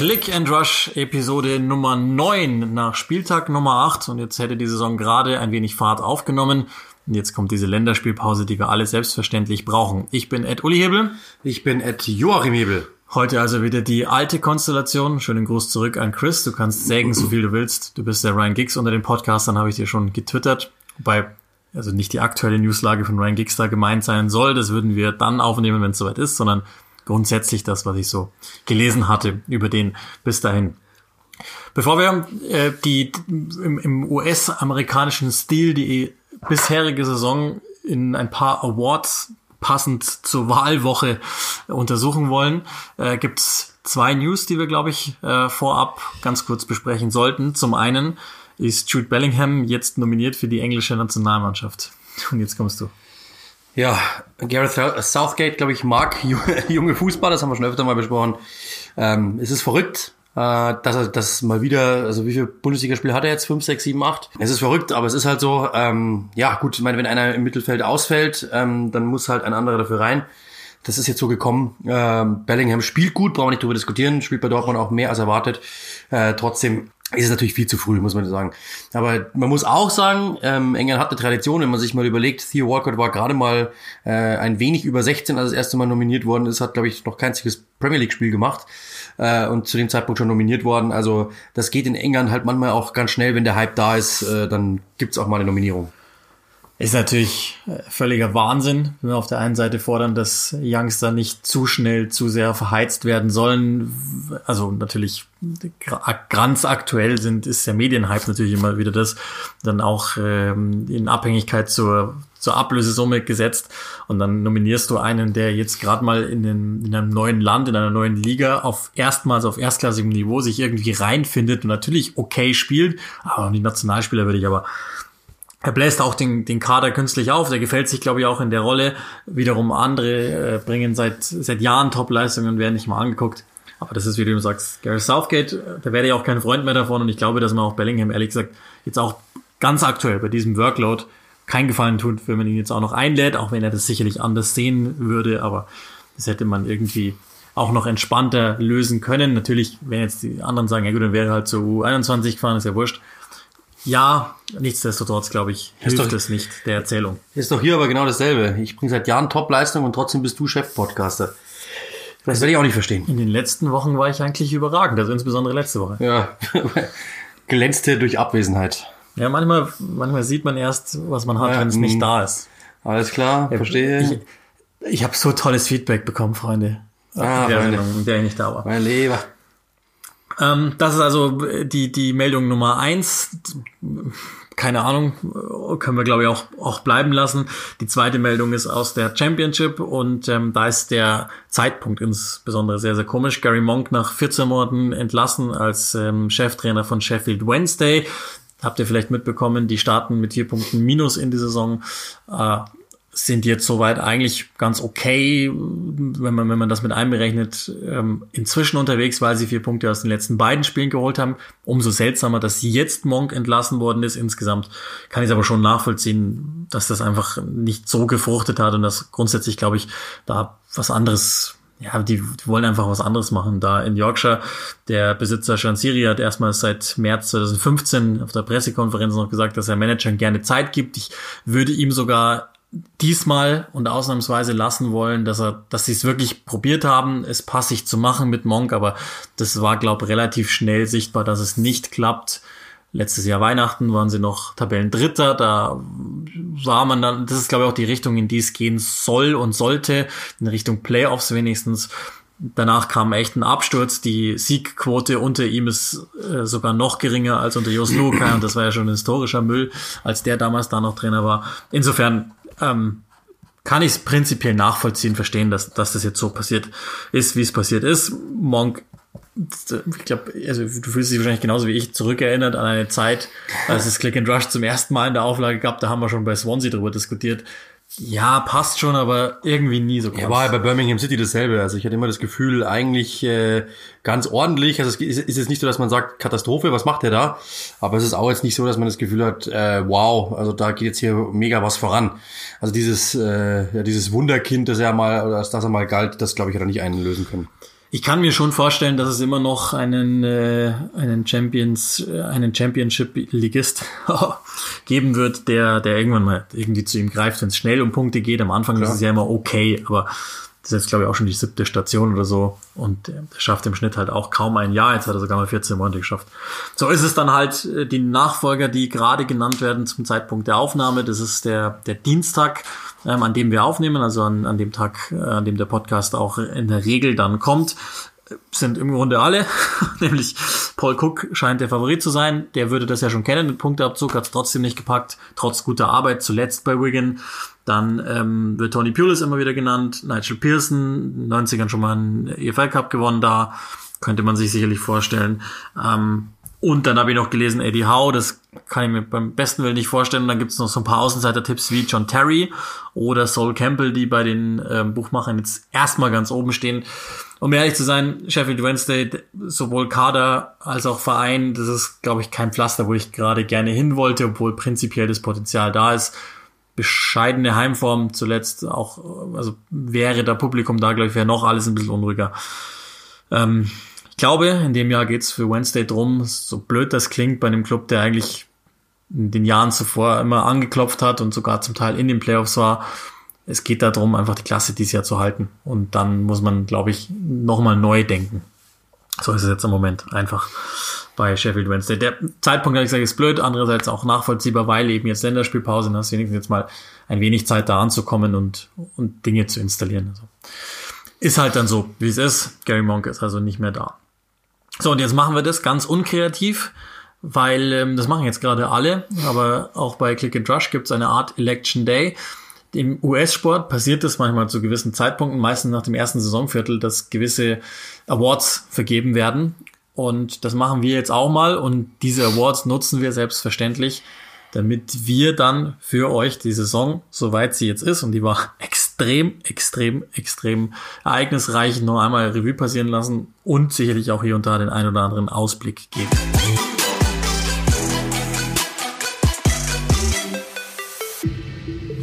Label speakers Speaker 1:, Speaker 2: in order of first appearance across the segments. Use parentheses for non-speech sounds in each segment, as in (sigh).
Speaker 1: Click and Rush Episode Nummer 9 nach Spieltag Nummer 8 und jetzt hätte die Saison gerade ein wenig Fahrt aufgenommen. Und jetzt kommt diese Länderspielpause, die wir alle selbstverständlich brauchen. Ich bin Ed Uli Hebel.
Speaker 2: Ich bin Ed Joachim Hebel.
Speaker 1: Heute also wieder die alte Konstellation. Schönen Gruß zurück an Chris. Du kannst sägen, so viel du willst. Du bist der Ryan Giggs unter den Podcastern, habe ich dir schon getwittert. Wobei also nicht die aktuelle Newslage von Ryan Giggs da gemeint sein soll. Das würden wir dann aufnehmen, wenn es soweit ist, sondern grundsätzlich das, was ich so gelesen hatte über den bis dahin. Bevor wir äh, die im, im US-amerikanischen Stil die bisherige Saison in ein paar Awards passend zur Wahlwoche untersuchen wollen, äh, gibt's zwei News, die wir, glaube ich, äh, vorab ganz kurz besprechen sollten. Zum einen ist Jude Bellingham jetzt nominiert für die englische Nationalmannschaft. Und jetzt kommst du.
Speaker 2: Ja, Gareth Southgate, glaube ich, mag (laughs) junge Fußballer, das haben wir schon öfter mal besprochen. Ähm, es ist verrückt, äh, dass er das mal wieder, also wie viele Bundesligaspiele hat er jetzt? Fünf, sechs, sieben, acht? Es ist verrückt, aber es ist halt so, ähm, ja gut, ich meine, wenn einer im Mittelfeld ausfällt, ähm, dann muss halt ein anderer dafür rein. Das ist jetzt so gekommen. Ähm, Bellingham spielt gut, brauchen wir nicht drüber diskutieren, spielt bei Dortmund auch mehr als erwartet. Äh, trotzdem ist es natürlich viel zu früh, muss man sagen. Aber man muss auch sagen, ähm, England hat eine Tradition, wenn man sich mal überlegt, Theo Walcott war gerade mal äh, ein wenig über 16, als das erste Mal nominiert worden ist, hat, glaube ich, noch kein einziges Premier League-Spiel gemacht äh, und zu dem Zeitpunkt schon nominiert worden. Also das geht in England halt manchmal auch ganz schnell, wenn der Hype da ist, äh, dann gibt's auch mal eine Nominierung.
Speaker 1: Ist natürlich äh, völliger Wahnsinn, wenn wir auf der einen Seite fordern, dass Youngster nicht zu schnell, zu sehr verheizt werden sollen. Also natürlich ganz aktuell sind, ist der Medienhype natürlich immer wieder das, dann auch ähm, in Abhängigkeit zur, zur Ablösesumme gesetzt. Und dann nominierst du einen, der jetzt gerade mal in, den, in einem neuen Land, in einer neuen Liga auf erstmals auf erstklassigem Niveau sich irgendwie reinfindet und natürlich okay spielt. Aber die Nationalspieler würde ich aber er bläst auch den, den Kader künstlich auf. Der gefällt sich, glaube ich, auch in der Rolle. Wiederum andere äh, bringen seit, seit Jahren Top-Leistungen und werden nicht mal angeguckt. Aber das ist, wie du sagst, Gary Southgate, äh, da werde ich auch kein Freund mehr davon. Und ich glaube, dass man auch Bellingham, ehrlich gesagt, jetzt auch ganz aktuell bei diesem Workload keinen Gefallen tut, wenn man ihn jetzt auch noch einlädt, auch wenn er das sicherlich anders sehen würde. Aber das hätte man irgendwie auch noch entspannter lösen können. Natürlich, wenn jetzt die anderen sagen, ja gut, dann wäre halt zu U21 gefahren, ist ja wurscht. Ja, nichtsdestotrotz, glaube ich, hilft doch, es nicht der Erzählung.
Speaker 2: Ist doch hier aber genau dasselbe. Ich bringe seit Jahren Top-Leistung und trotzdem bist du Chef-Podcaster. Das werde ich auch nicht verstehen.
Speaker 1: In den letzten Wochen war ich eigentlich überragend, also insbesondere letzte Woche.
Speaker 2: Ja, (laughs) glänzte durch Abwesenheit.
Speaker 1: Ja, manchmal, manchmal sieht man erst, was man hat, ja, wenn es nicht mm. da ist.
Speaker 2: Alles klar, verstehe.
Speaker 1: Ich, ich habe so tolles Feedback bekommen, Freunde.
Speaker 2: Ah, der
Speaker 1: Freunde. Sendung, in der ich nicht da war.
Speaker 2: Mein Lieber.
Speaker 1: Ähm, das ist also die, die Meldung Nummer eins. Keine Ahnung, können wir glaube ich auch, auch bleiben lassen. Die zweite Meldung ist aus der Championship und ähm, da ist der Zeitpunkt insbesondere sehr, sehr komisch. Gary Monk nach 14 Monaten entlassen als ähm, Cheftrainer von Sheffield Wednesday. Habt ihr vielleicht mitbekommen, die starten mit vier Punkten Minus in die Saison. Äh, sind jetzt soweit eigentlich ganz okay, wenn man, wenn man das mit einberechnet, ähm, inzwischen unterwegs, weil sie vier Punkte aus den letzten beiden Spielen geholt haben. Umso seltsamer, dass jetzt Monk entlassen worden ist. Insgesamt kann ich es aber schon nachvollziehen, dass das einfach nicht so gefruchtet hat und dass grundsätzlich, glaube ich, da was anderes ja, die, die wollen einfach was anderes machen. Da in Yorkshire, der Besitzer Shansiri hat erstmals seit März 2015 auf der Pressekonferenz noch gesagt, dass er Managern gerne Zeit gibt. Ich würde ihm sogar diesmal und ausnahmsweise lassen wollen, dass er, dass sie es wirklich probiert haben, es passig zu machen mit Monk, aber das war, glaube relativ schnell sichtbar, dass es nicht klappt. Letztes Jahr Weihnachten waren sie noch Tabellendritter, da war man dann, das ist glaube ich auch die Richtung, in die es gehen soll und sollte, in Richtung Playoffs wenigstens. Danach kam echt ein Absturz. Die Siegquote unter ihm ist äh, sogar noch geringer als unter Jos Luca. Und das war ja schon ein historischer Müll, als der damals da noch Trainer war. Insofern ähm, kann ich es prinzipiell nachvollziehen, verstehen, dass, dass das jetzt so passiert ist, wie es passiert ist. Monk, ich glaube, also du fühlst dich wahrscheinlich genauso wie ich zurückerinnert an eine Zeit, als es Click and Rush zum ersten Mal in der Auflage gab, da haben wir schon bei Swansea darüber diskutiert, ja, passt schon, aber irgendwie nie so
Speaker 2: groß. Ja, war ja bei Birmingham City dasselbe. Also ich hatte immer das Gefühl, eigentlich äh, ganz ordentlich. Also es ist, ist jetzt nicht so, dass man sagt, Katastrophe, was macht der da? Aber es ist auch jetzt nicht so, dass man das Gefühl hat, äh, wow, also da geht jetzt hier mega was voran. Also dieses, äh, ja, dieses Wunderkind, das er mal, oder dass er mal galt, das glaube ich hat er nicht einlösen können.
Speaker 1: Ich kann mir schon vorstellen, dass es immer noch einen, äh, einen Champions, äh, einen Championship-Ligist (laughs) geben wird, der, der irgendwann mal irgendwie zu ihm greift, wenn es schnell um Punkte geht. Am Anfang Klar. ist es ja immer okay, aber das ist jetzt, glaube ich, auch schon die siebte Station oder so. Und der schafft im Schnitt halt auch kaum ein Jahr. Jetzt hat er sogar mal 14 Monate geschafft. So ist es dann halt äh, die Nachfolger, die gerade genannt werden zum Zeitpunkt der Aufnahme. Das ist der, der Dienstag ähm, an dem wir aufnehmen, also an, an dem Tag, äh, an dem der Podcast auch in der Regel dann kommt, sind im Grunde alle, (laughs) nämlich Paul Cook scheint der Favorit zu sein. Der würde das ja schon kennen, den Punkteabzug hat es trotzdem nicht gepackt, trotz guter Arbeit, zuletzt bei Wigan. Dann ähm, wird Tony Pulis immer wieder genannt, Nigel Pearson, 90ern schon mal einen EFL Cup gewonnen da, könnte man sich sicherlich vorstellen. Ähm, und dann habe ich noch gelesen Eddie Howe, das kann ich mir beim besten Willen nicht vorstellen. Und dann gibt es noch so ein paar Außenseiter-Tipps wie John Terry oder Saul Campbell, die bei den ähm, Buchmachern jetzt erstmal ganz oben stehen. Um ehrlich zu sein, Sheffield Wednesday, sowohl Kader als auch Verein, das ist, glaube ich, kein Pflaster, wo ich gerade gerne hin wollte, obwohl prinzipiell das Potenzial da ist. Bescheidene Heimform zuletzt auch, also wäre da Publikum da, glaube ich, wäre noch alles ein bisschen unruhiger. Ähm, glaube, in dem Jahr geht's für Wednesday drum, so blöd das klingt, bei einem Club, der eigentlich in den Jahren zuvor immer angeklopft hat und sogar zum Teil in den Playoffs war. Es geht darum, einfach die Klasse dieses Jahr zu halten. Und dann muss man, glaube ich, nochmal neu denken. So ist es jetzt im Moment einfach bei Sheffield Wednesday. Der Zeitpunkt, habe ich gesagt, ist blöd, andererseits auch nachvollziehbar, weil eben jetzt Länderspielpause und hast wenigstens jetzt mal ein wenig Zeit da anzukommen und, und Dinge zu installieren. Also ist halt dann so, wie es ist. Gary Monk ist also nicht mehr da. So, und jetzt machen wir das ganz unkreativ, weil ähm, das machen jetzt gerade alle, aber auch bei Click and Rush gibt es eine Art Election Day. Im US-Sport passiert es manchmal zu gewissen Zeitpunkten, meistens nach dem ersten Saisonviertel, dass gewisse Awards vergeben werden. Und das machen wir jetzt auch mal und diese Awards nutzen wir selbstverständlich, damit wir dann für euch die Saison, soweit sie jetzt ist, und die war (laughs) extrem, extrem, extrem ereignisreich, noch einmal Revue passieren lassen und sicherlich auch hier und da den ein oder anderen Ausblick geben.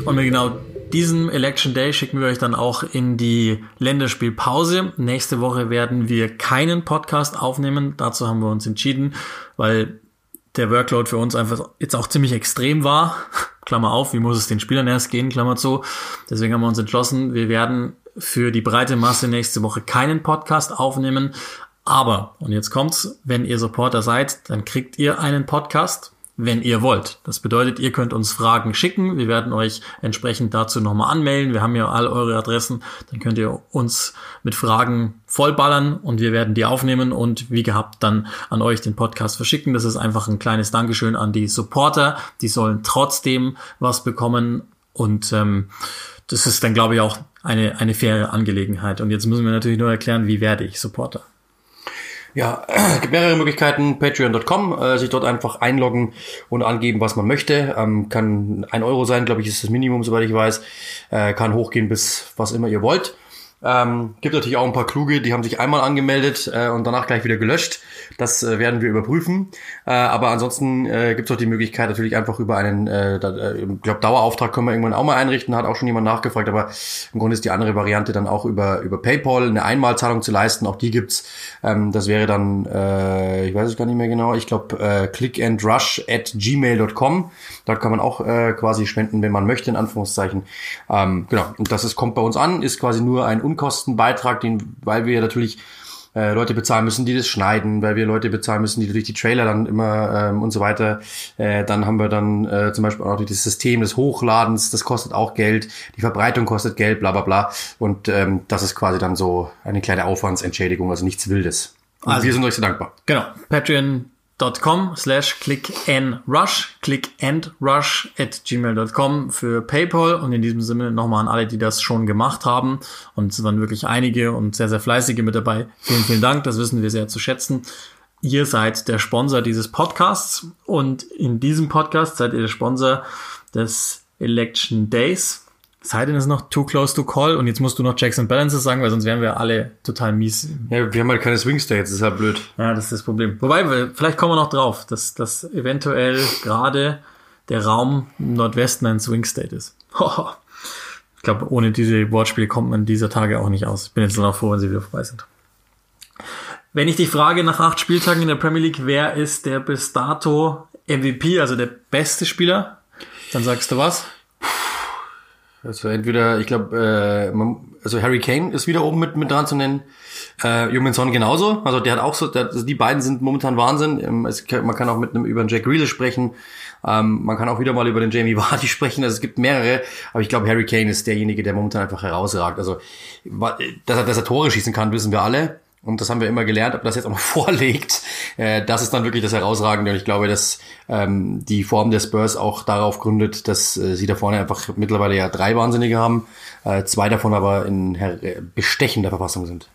Speaker 1: Und mit genau diesem Election Day schicken wir euch dann auch in die Länderspielpause. Nächste Woche werden wir keinen Podcast aufnehmen. Dazu haben wir uns entschieden, weil der Workload für uns einfach jetzt auch ziemlich extrem war. Klammer auf, wie muss es den Spielern erst gehen, Klammer zu. Deswegen haben wir uns entschlossen, wir werden für die breite Masse nächste Woche keinen Podcast aufnehmen. Aber, und jetzt kommt's, wenn ihr Supporter seid, dann kriegt ihr einen Podcast wenn ihr wollt. Das bedeutet, ihr könnt uns Fragen schicken. Wir werden euch entsprechend dazu nochmal anmelden. Wir haben ja all eure Adressen. Dann könnt ihr uns mit Fragen vollballern und wir werden die aufnehmen und wie gehabt dann an euch den Podcast verschicken. Das ist einfach ein kleines Dankeschön an die Supporter. Die sollen trotzdem was bekommen und ähm, das ist dann, glaube ich, auch eine, eine faire Angelegenheit. Und jetzt müssen wir natürlich nur erklären, wie werde ich Supporter.
Speaker 2: Ja, es (clears throat) gibt mehrere Möglichkeiten. Patreon.com, äh, sich dort einfach einloggen und angeben, was man möchte. Ähm, kann ein Euro sein, glaube ich, ist das Minimum, soweit ich weiß. Äh, kann hochgehen bis was immer ihr wollt. Ähm, gibt natürlich auch ein paar Kluge, die haben sich einmal angemeldet äh, und danach gleich wieder gelöscht. Das äh, werden wir überprüfen. Äh, aber ansonsten äh, gibt es auch die Möglichkeit, natürlich einfach über einen, äh, da, äh, ich glaube, Dauerauftrag können wir irgendwann auch mal einrichten, hat auch schon jemand nachgefragt, aber im Grunde ist die andere Variante dann auch über, über PayPal eine Einmalzahlung zu leisten. Auch die gibt's. Ähm, das wäre dann, äh, ich weiß es gar nicht mehr genau, ich glaube, äh, clickandrush at gmail.com. Dort kann man auch äh, quasi spenden, wenn man möchte, in Anführungszeichen. Ähm, genau, und das ist, kommt bei uns an, ist quasi nur ein Unkostenbeitrag, den, weil wir natürlich äh, Leute bezahlen müssen, die das schneiden, weil wir Leute bezahlen müssen, die durch die Trailer dann immer ähm, und so weiter. Äh, dann haben wir dann äh, zum Beispiel auch das System des Hochladens, das kostet auch Geld, die Verbreitung kostet Geld, bla bla bla. Und ähm, das ist quasi dann so eine kleine Aufwandsentschädigung, also nichts Wildes. Und also, wir sind euch sehr dankbar.
Speaker 1: Genau. Patreon com slash clickandrush, clickandrush at gmail.com für PayPal. Und in diesem Sinne nochmal an alle, die das schon gemacht haben. Und es waren wirklich einige und sehr, sehr fleißige mit dabei. Vielen, vielen Dank, das wissen wir sehr zu schätzen. Ihr seid der Sponsor dieses Podcasts. Und in diesem Podcast seid ihr der Sponsor des Election Days sei denn es noch too close to call und jetzt musst du noch Checks and Balances sagen, weil sonst wären wir alle total mies.
Speaker 2: Ja, wir haben halt keine Swing States, das ist halt blöd.
Speaker 1: Ja, das ist das Problem. Wobei, vielleicht kommen wir noch drauf, dass, dass eventuell gerade der Raum im Nordwesten ein Swing State ist. (laughs) Ich glaube, ohne diese Wortspiele kommt man dieser Tage auch nicht aus. Ich bin jetzt nur noch froh, wenn sie wieder vorbei sind. Wenn ich dich frage nach acht Spieltagen in der Premier League, wer ist der bis dato MVP, also der beste Spieler, dann sagst du was?
Speaker 2: Also entweder, ich glaube, äh, also Harry Kane ist wieder oben mit, mit dran zu nennen. Äh, Son genauso. Also der hat auch so, der, also die beiden sind momentan Wahnsinn. Ähm, es, man kann auch mit einem über einen Jack Grealish sprechen. Ähm, man kann auch wieder mal über den Jamie (laughs) Vardy sprechen. Also es gibt mehrere. Aber ich glaube, Harry Kane ist derjenige, der momentan einfach herausragt. Also, dass er, dass er Tore schießen kann, wissen wir alle. Und das haben wir immer gelernt, ob das jetzt auch noch (laughs) vorlegt, äh, das ist dann wirklich das Herausragende. Und ich glaube, dass ähm, die Form der Spurs auch darauf gründet, dass äh, sie da vorne einfach mittlerweile ja drei Wahnsinnige haben, äh, zwei davon aber in äh, bestechender Verfassung sind.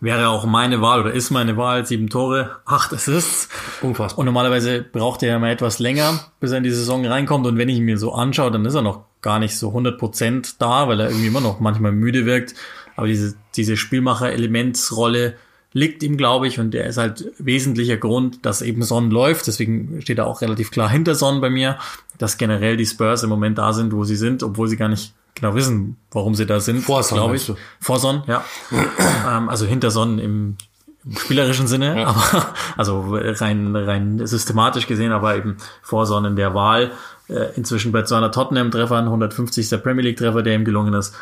Speaker 1: Wäre auch meine Wahl oder ist meine Wahl, sieben Tore, acht Assists. Unfassbar. Und normalerweise braucht er ja mal etwas länger, bis er in die Saison reinkommt. Und wenn ich ihn mir so anschaue, dann ist er noch gar nicht so 100 Prozent da, weil er irgendwie immer noch manchmal müde wirkt. Aber diese, diese Spielmacher-Elementsrolle liegt ihm, glaube ich, und der ist halt wesentlicher Grund, dass eben Son läuft. Deswegen steht er auch relativ klar hinter Son bei mir, dass generell die Spurs im Moment da sind, wo sie sind, obwohl sie gar nicht genau wissen, warum sie da sind.
Speaker 2: Vor Son, glaube ich.
Speaker 1: Vor Son, ja. (clears throat) ähm, also hinter Son im, im spielerischen Sinne, ja. aber also rein rein systematisch gesehen, aber eben vor Son in der Wahl. Äh, inzwischen bei 200 Tottenham-Treffern, 150. Premier League-Treffer, der ihm gelungen ist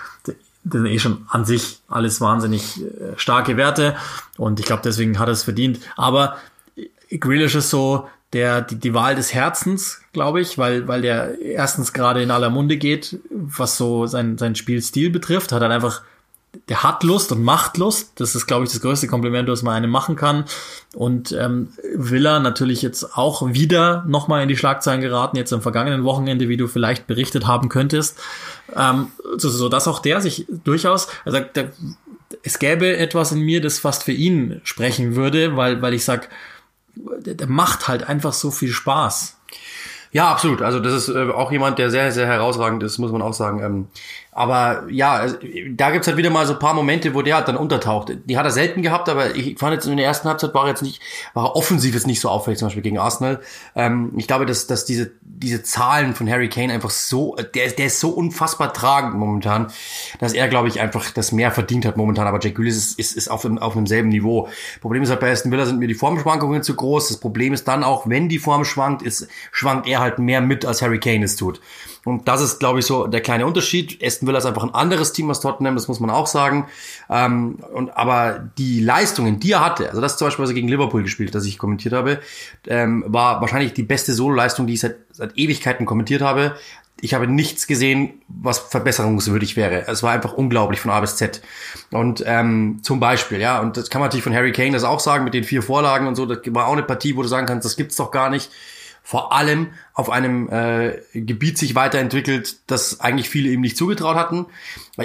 Speaker 1: das sind eh schon an sich alles wahnsinnig äh, starke Werte und ich glaube, deswegen hat er es verdient. Aber Grealish ist so der die, die Wahl des Herzens, glaube ich, weil weil der erstens gerade in aller Munde geht, was so sein sein Spielstil betrifft, hat er einfach der hat Lust und macht Lust. Das ist, glaube ich, das größte Kompliment, was man einem machen kann. Und ähm, Villa natürlich jetzt auch wieder nochmal in die Schlagzeilen geraten, jetzt am vergangenen Wochenende, wie du vielleicht berichtet haben könntest. Ähm, so, so dass auch der sich durchaus, also der, es gäbe etwas in mir, das fast für ihn sprechen würde, weil, weil ich sag, der, der macht halt einfach so viel Spaß.
Speaker 2: Ja, absolut. Also das ist äh, auch jemand, der sehr, sehr herausragend ist, muss man auch sagen. Ähm, aber ja, also, da gibt's halt wieder mal so ein paar Momente, wo der halt dann untertaucht. Die hat er selten gehabt, aber ich fand jetzt in der ersten Halbzeit war er jetzt nicht, war er offensiv jetzt nicht so auffällig, zum Beispiel gegen Arsenal. Ähm, ich glaube, dass, dass diese, diese Zahlen von Harry Kane einfach so, der, der ist so unfassbar tragend momentan, dass er, glaube ich, einfach das mehr verdient hat momentan. Aber Jack Grealish ist, ist, ist auf, dem, auf demselben Niveau. Problem ist halt bei Aston Villa sind mir die Formschwankungen zu groß. Das Problem ist dann auch, wenn die Form schwankt, ist, schwankt er halt mehr mit, als Harry Kane es tut. Und das ist, glaube ich, so der kleine Unterschied. Aston Villa ist einfach ein anderes Team als Tottenham, das muss man auch sagen. Ähm, und aber die Leistungen, die er hatte, also das zum Beispiel, was er gegen Liverpool gespielt das ich kommentiert habe, ähm, war wahrscheinlich die beste Solo-Leistung, die ich seit, seit Ewigkeiten kommentiert habe. Ich habe nichts gesehen, was verbesserungswürdig wäre. Es war einfach unglaublich von A bis Z. Und ähm, zum Beispiel, ja, und das kann man natürlich von Harry Kane das auch sagen mit den vier Vorlagen und so. Das war auch eine Partie, wo du sagen kannst, das gibt's doch gar nicht vor allem auf einem äh, Gebiet sich weiterentwickelt, das eigentlich viele ihm nicht zugetraut hatten.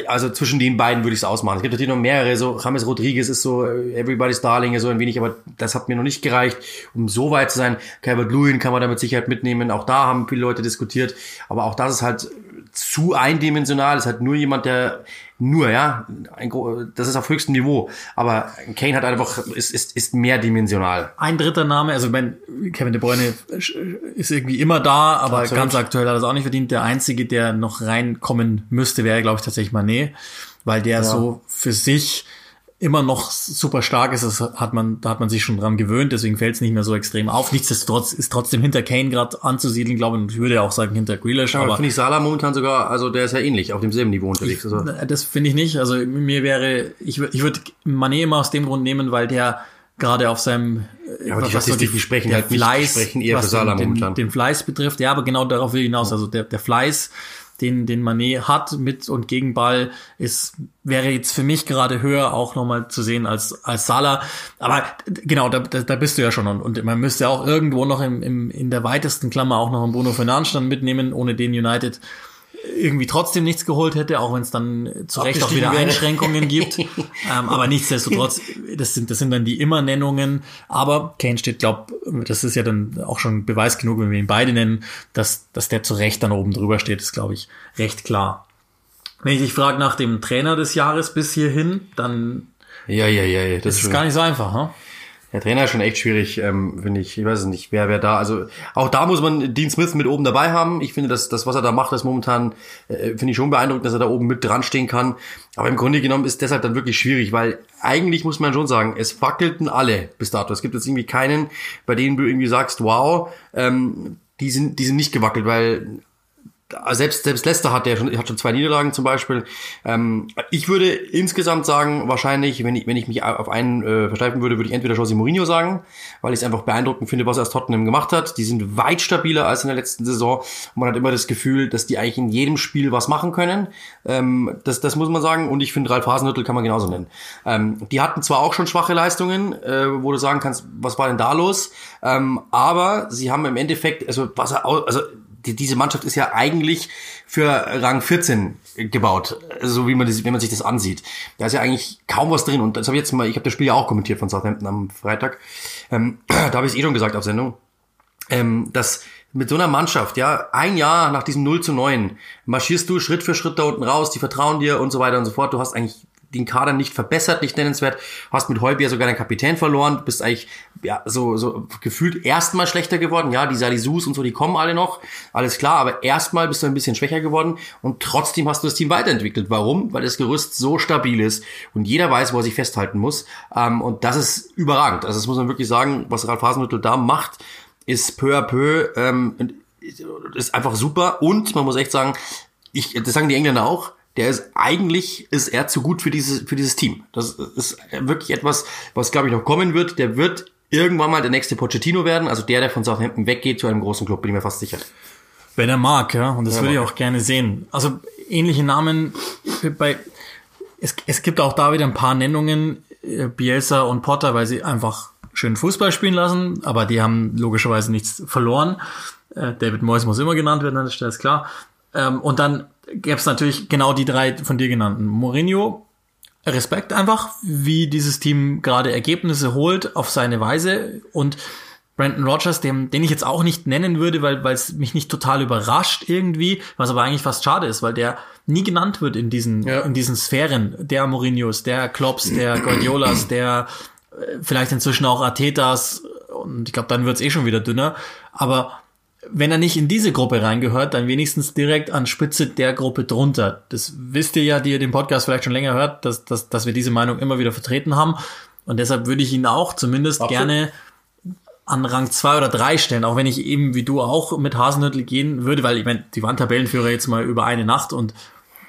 Speaker 2: Also zwischen den beiden würde ich es ausmachen. Es gibt natürlich noch mehrere, so James Rodriguez ist so äh, Everybody's Darling, so ein wenig, aber das hat mir noch nicht gereicht, um so weit zu sein. Calvert Lewin kann man da mit Sicherheit mitnehmen. Auch da haben viele Leute diskutiert. Aber auch das ist halt zu eindimensional. Es hat nur jemand, der nur, ja, ein, das ist auf höchstem Niveau. Aber Kane hat einfach, ist, ist, ist mehrdimensional.
Speaker 1: Ein dritter Name, also wenn Kevin De Bruyne ist irgendwie immer da, aber Absolut. ganz aktuell hat er es auch nicht verdient. Der einzige, der noch reinkommen müsste, wäre, glaube ich, tatsächlich Mané, weil der ja. so für sich immer noch super stark ist, das hat man, da hat man sich schon dran gewöhnt, deswegen fällt es nicht mehr so extrem auf. Nichtsdestotrotz ist trotzdem hinter Kane gerade anzusiedeln, glaube ich, ich würde auch sagen hinter Grealish.
Speaker 2: Ja, aber finde ich Salah momentan sogar, also der ist ja ähnlich, auf demselben Niveau unterwegs.
Speaker 1: Ich, also. Das finde ich nicht. Also mir wäre, ich, ich würde Mané immer aus dem Grund nehmen, weil der gerade auf seinem
Speaker 2: ja, aber die was so die, sprechen halt Fleiß,
Speaker 1: nicht, sprechen eher für Salah den, momentan. Den, den Fleiß betrifft, ja, aber genau darauf will ich hinaus. Also der, der Fleiß den, den Manet hat mit und gegen Ball, ist, wäre jetzt für mich gerade höher auch nochmal zu sehen als, als Salah. Aber genau, da, da, bist du ja schon. Und, und man müsste auch irgendwo noch im, im, in der weitesten Klammer auch noch einen Bruno Fernandes dann mitnehmen, ohne den United irgendwie trotzdem nichts geholt hätte, auch wenn es dann zu Recht auch wieder Einschränkungen (laughs) gibt. ähm, aber nichtsdestotrotz, das sind, das sind dann die Immer-Nennungen. Aber Kane steht, glaub, das ist ja dann auch schon Beweis genug, wenn wir ihn beide nennen, dass, dass der zu Recht dann oben drüber steht, ist, glaube ich, recht klar. Wenn ich dich frage nach dem Trainer des Jahres bis hierhin, dann
Speaker 2: ja, ja, ja, ja
Speaker 1: das ist, ist gar nicht so einfach, ne?
Speaker 2: Der Trainer ist schon echt schwierig, ähm, finde ich. Ich weiß es nicht, wer wer da. Also auch da muss man Dean Smith mit oben dabei haben. Ich finde, dass das, was er da macht, das momentan äh, finde ich schon beeindruckend, dass er da oben mit dran stehen kann. Aber im Grunde genommen ist deshalb dann wirklich schwierig, weil eigentlich muss man schon sagen, es wackelten alle bis dato. Es gibt jetzt irgendwie keinen, bei denen du irgendwie sagst, wow, ähm, die sind, die sind nicht gewackelt, weil selbst, selbst Leicester hat ja schon, hat schon zwei Niederlagen zum Beispiel. Ähm, ich würde insgesamt sagen, wahrscheinlich, wenn ich, wenn ich mich auf einen äh, versteifen würde, würde ich entweder José Mourinho sagen, weil ich es einfach beeindruckend finde, was er aus Tottenham gemacht hat. Die sind weit stabiler als in der letzten Saison. Und man hat immer das Gefühl, dass die eigentlich in jedem Spiel was machen können. Ähm, das, das muss man sagen. Und ich finde, Ralf Hasenhüttl kann man genauso nennen. Ähm, die hatten zwar auch schon schwache Leistungen, äh, wo du sagen kannst, was war denn da los? Ähm, aber sie haben im Endeffekt, also was er, also die, diese Mannschaft ist ja eigentlich für Rang 14 gebaut, so wie man, das, wenn man sich das ansieht. Da ist ja eigentlich kaum was drin. Und das habe ich jetzt mal, ich habe das Spiel ja auch kommentiert von Southampton am Freitag. Ähm, (clears throat) da habe ich es eh schon gesagt auf Sendung, ähm, dass mit so einer Mannschaft, ja, ein Jahr nach diesem 0 zu 9, marschierst du Schritt für Schritt da unten raus, die vertrauen dir und so weiter und so fort. Du hast eigentlich den Kader nicht verbessert, nicht nennenswert. Hast mit Heubier sogar deinen Kapitän verloren, bist eigentlich ja so so gefühlt erstmal schlechter geworden. Ja, die Salisus und so, die kommen alle noch, alles klar, aber erstmal bist du ein bisschen schwächer geworden und trotzdem hast du das Team weiterentwickelt. Warum? Weil das Gerüst so stabil ist und jeder weiß, wo er sich festhalten muss. Ähm, und das ist überragend. Also das muss man wirklich sagen, was Ralf Hasenhüttl da macht, ist peu à peu ähm, ist einfach super und man muss echt sagen, ich, das sagen die Engländer auch, der ist eigentlich ist er zu gut für dieses für dieses Team. Das ist wirklich etwas, was glaube ich noch kommen wird. Der wird irgendwann mal der nächste Pochettino werden, also der, der von Southampton weggeht zu einem großen Club, bin ich mir fast sicher.
Speaker 1: Wenn er mag, ja, und das würde ich auch gerne sehen. Also ähnliche Namen bei es, es gibt auch da wieder ein paar Nennungen, äh, Bielsa und Potter, weil sie einfach schön Fußball spielen lassen, aber die haben logischerweise nichts verloren. Äh, David Moyes muss immer genannt werden, das ist klar. Ähm, und dann gäbe es natürlich genau die drei von dir genannten. Mourinho, Respekt einfach, wie dieses Team gerade Ergebnisse holt auf seine Weise und Brandon Rogers, dem, den ich jetzt auch nicht nennen würde, weil es mich nicht total überrascht irgendwie, was aber eigentlich fast schade ist, weil der nie genannt wird in diesen ja. in diesen Sphären der Mourinhos, der Klopps, der (clears throat) Guardiolas, der äh, vielleicht inzwischen auch Artetas und ich glaube, dann wird's eh schon wieder dünner, aber wenn er nicht in diese Gruppe reingehört, dann wenigstens direkt an Spitze der Gruppe drunter. Das wisst ihr ja, die ihr den Podcast vielleicht schon länger hört, dass, dass, dass wir diese Meinung immer wieder vertreten haben. Und deshalb würde ich ihn auch zumindest Absolut. gerne an Rang zwei oder drei stellen, auch wenn ich eben wie du auch mit Hasenhüttel gehen würde, weil ich meine, die waren Tabellenführer jetzt mal über eine Nacht und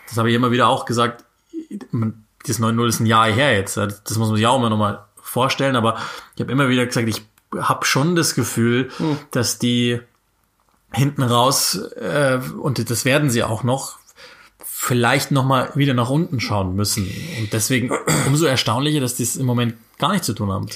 Speaker 1: das habe ich immer wieder auch gesagt, das 9-0 ist ein Jahr her jetzt, das muss man sich auch immer nochmal vorstellen, aber ich habe immer wieder gesagt, ich habe schon das Gefühl, hm. dass die hinten raus, äh, und das werden sie auch noch, vielleicht noch mal wieder nach unten schauen müssen. Und deswegen umso erstaunlicher, dass die es im Moment gar nichts zu tun haben.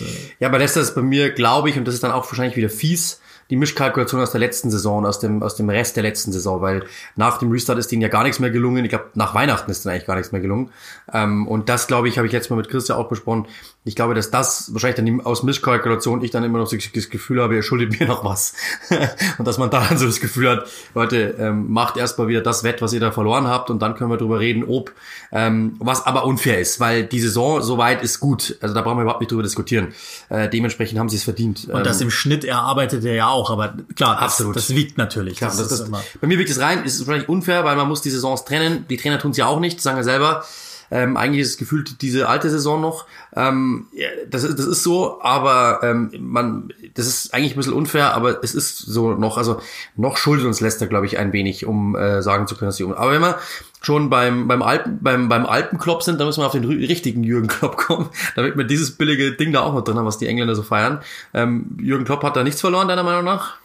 Speaker 2: Ja, aber das ist bei mir, glaube ich, und das ist dann auch wahrscheinlich wieder fies, die Mischkalkulation aus der letzten Saison, aus dem, aus dem Rest der letzten Saison, weil nach dem Restart ist denen ja gar nichts mehr gelungen. Ich glaube, nach Weihnachten ist denen eigentlich gar nichts mehr gelungen. Ähm, und das, glaube ich, habe ich jetzt mal mit Christian auch besprochen. Ich glaube, dass das wahrscheinlich dann aus Mischkalkulation ich dann immer noch so das Gefühl habe, ihr schuldet mir (laughs) noch was. (laughs) und dass man da dann so das Gefühl hat, Leute, ähm, macht erstmal wieder das Wett, was ihr da verloren habt und dann können wir drüber reden, ob, ähm, was aber unfair ist, weil die Saison soweit ist gut. Also da brauchen wir überhaupt nicht drüber diskutieren. Äh, dementsprechend haben sie es verdient.
Speaker 1: Und das ähm, im Schnitt erarbeitet er ja auch auch, aber klar, das, Absolut. das wiegt natürlich.
Speaker 2: Klar, das, das, bei mir wiegt es rein, ist wahrscheinlich unfair, weil man muss die Saisons trennen. Die Trainer tun es ja auch nicht, sagen ja selber. Ähm, eigentlich ist es gefühlt diese alte Saison noch. Ähm, das, ist, das ist so, aber ähm, man, das ist eigentlich ein bisschen unfair, aber es ist so noch, also noch schuldet uns Leicester, glaube ich, ein wenig, um äh, sagen zu können, dass sie um. Aber wenn wir schon beim, beim Alpen, beim, beim Alpenklopp sind, dann müssen wir auf den richtigen Jürgen Klopp kommen, (laughs) damit wir dieses billige Ding da auch noch drin haben, was die Engländer so feiern. Ähm, Jürgen Klopp hat da nichts verloren, deiner Meinung nach?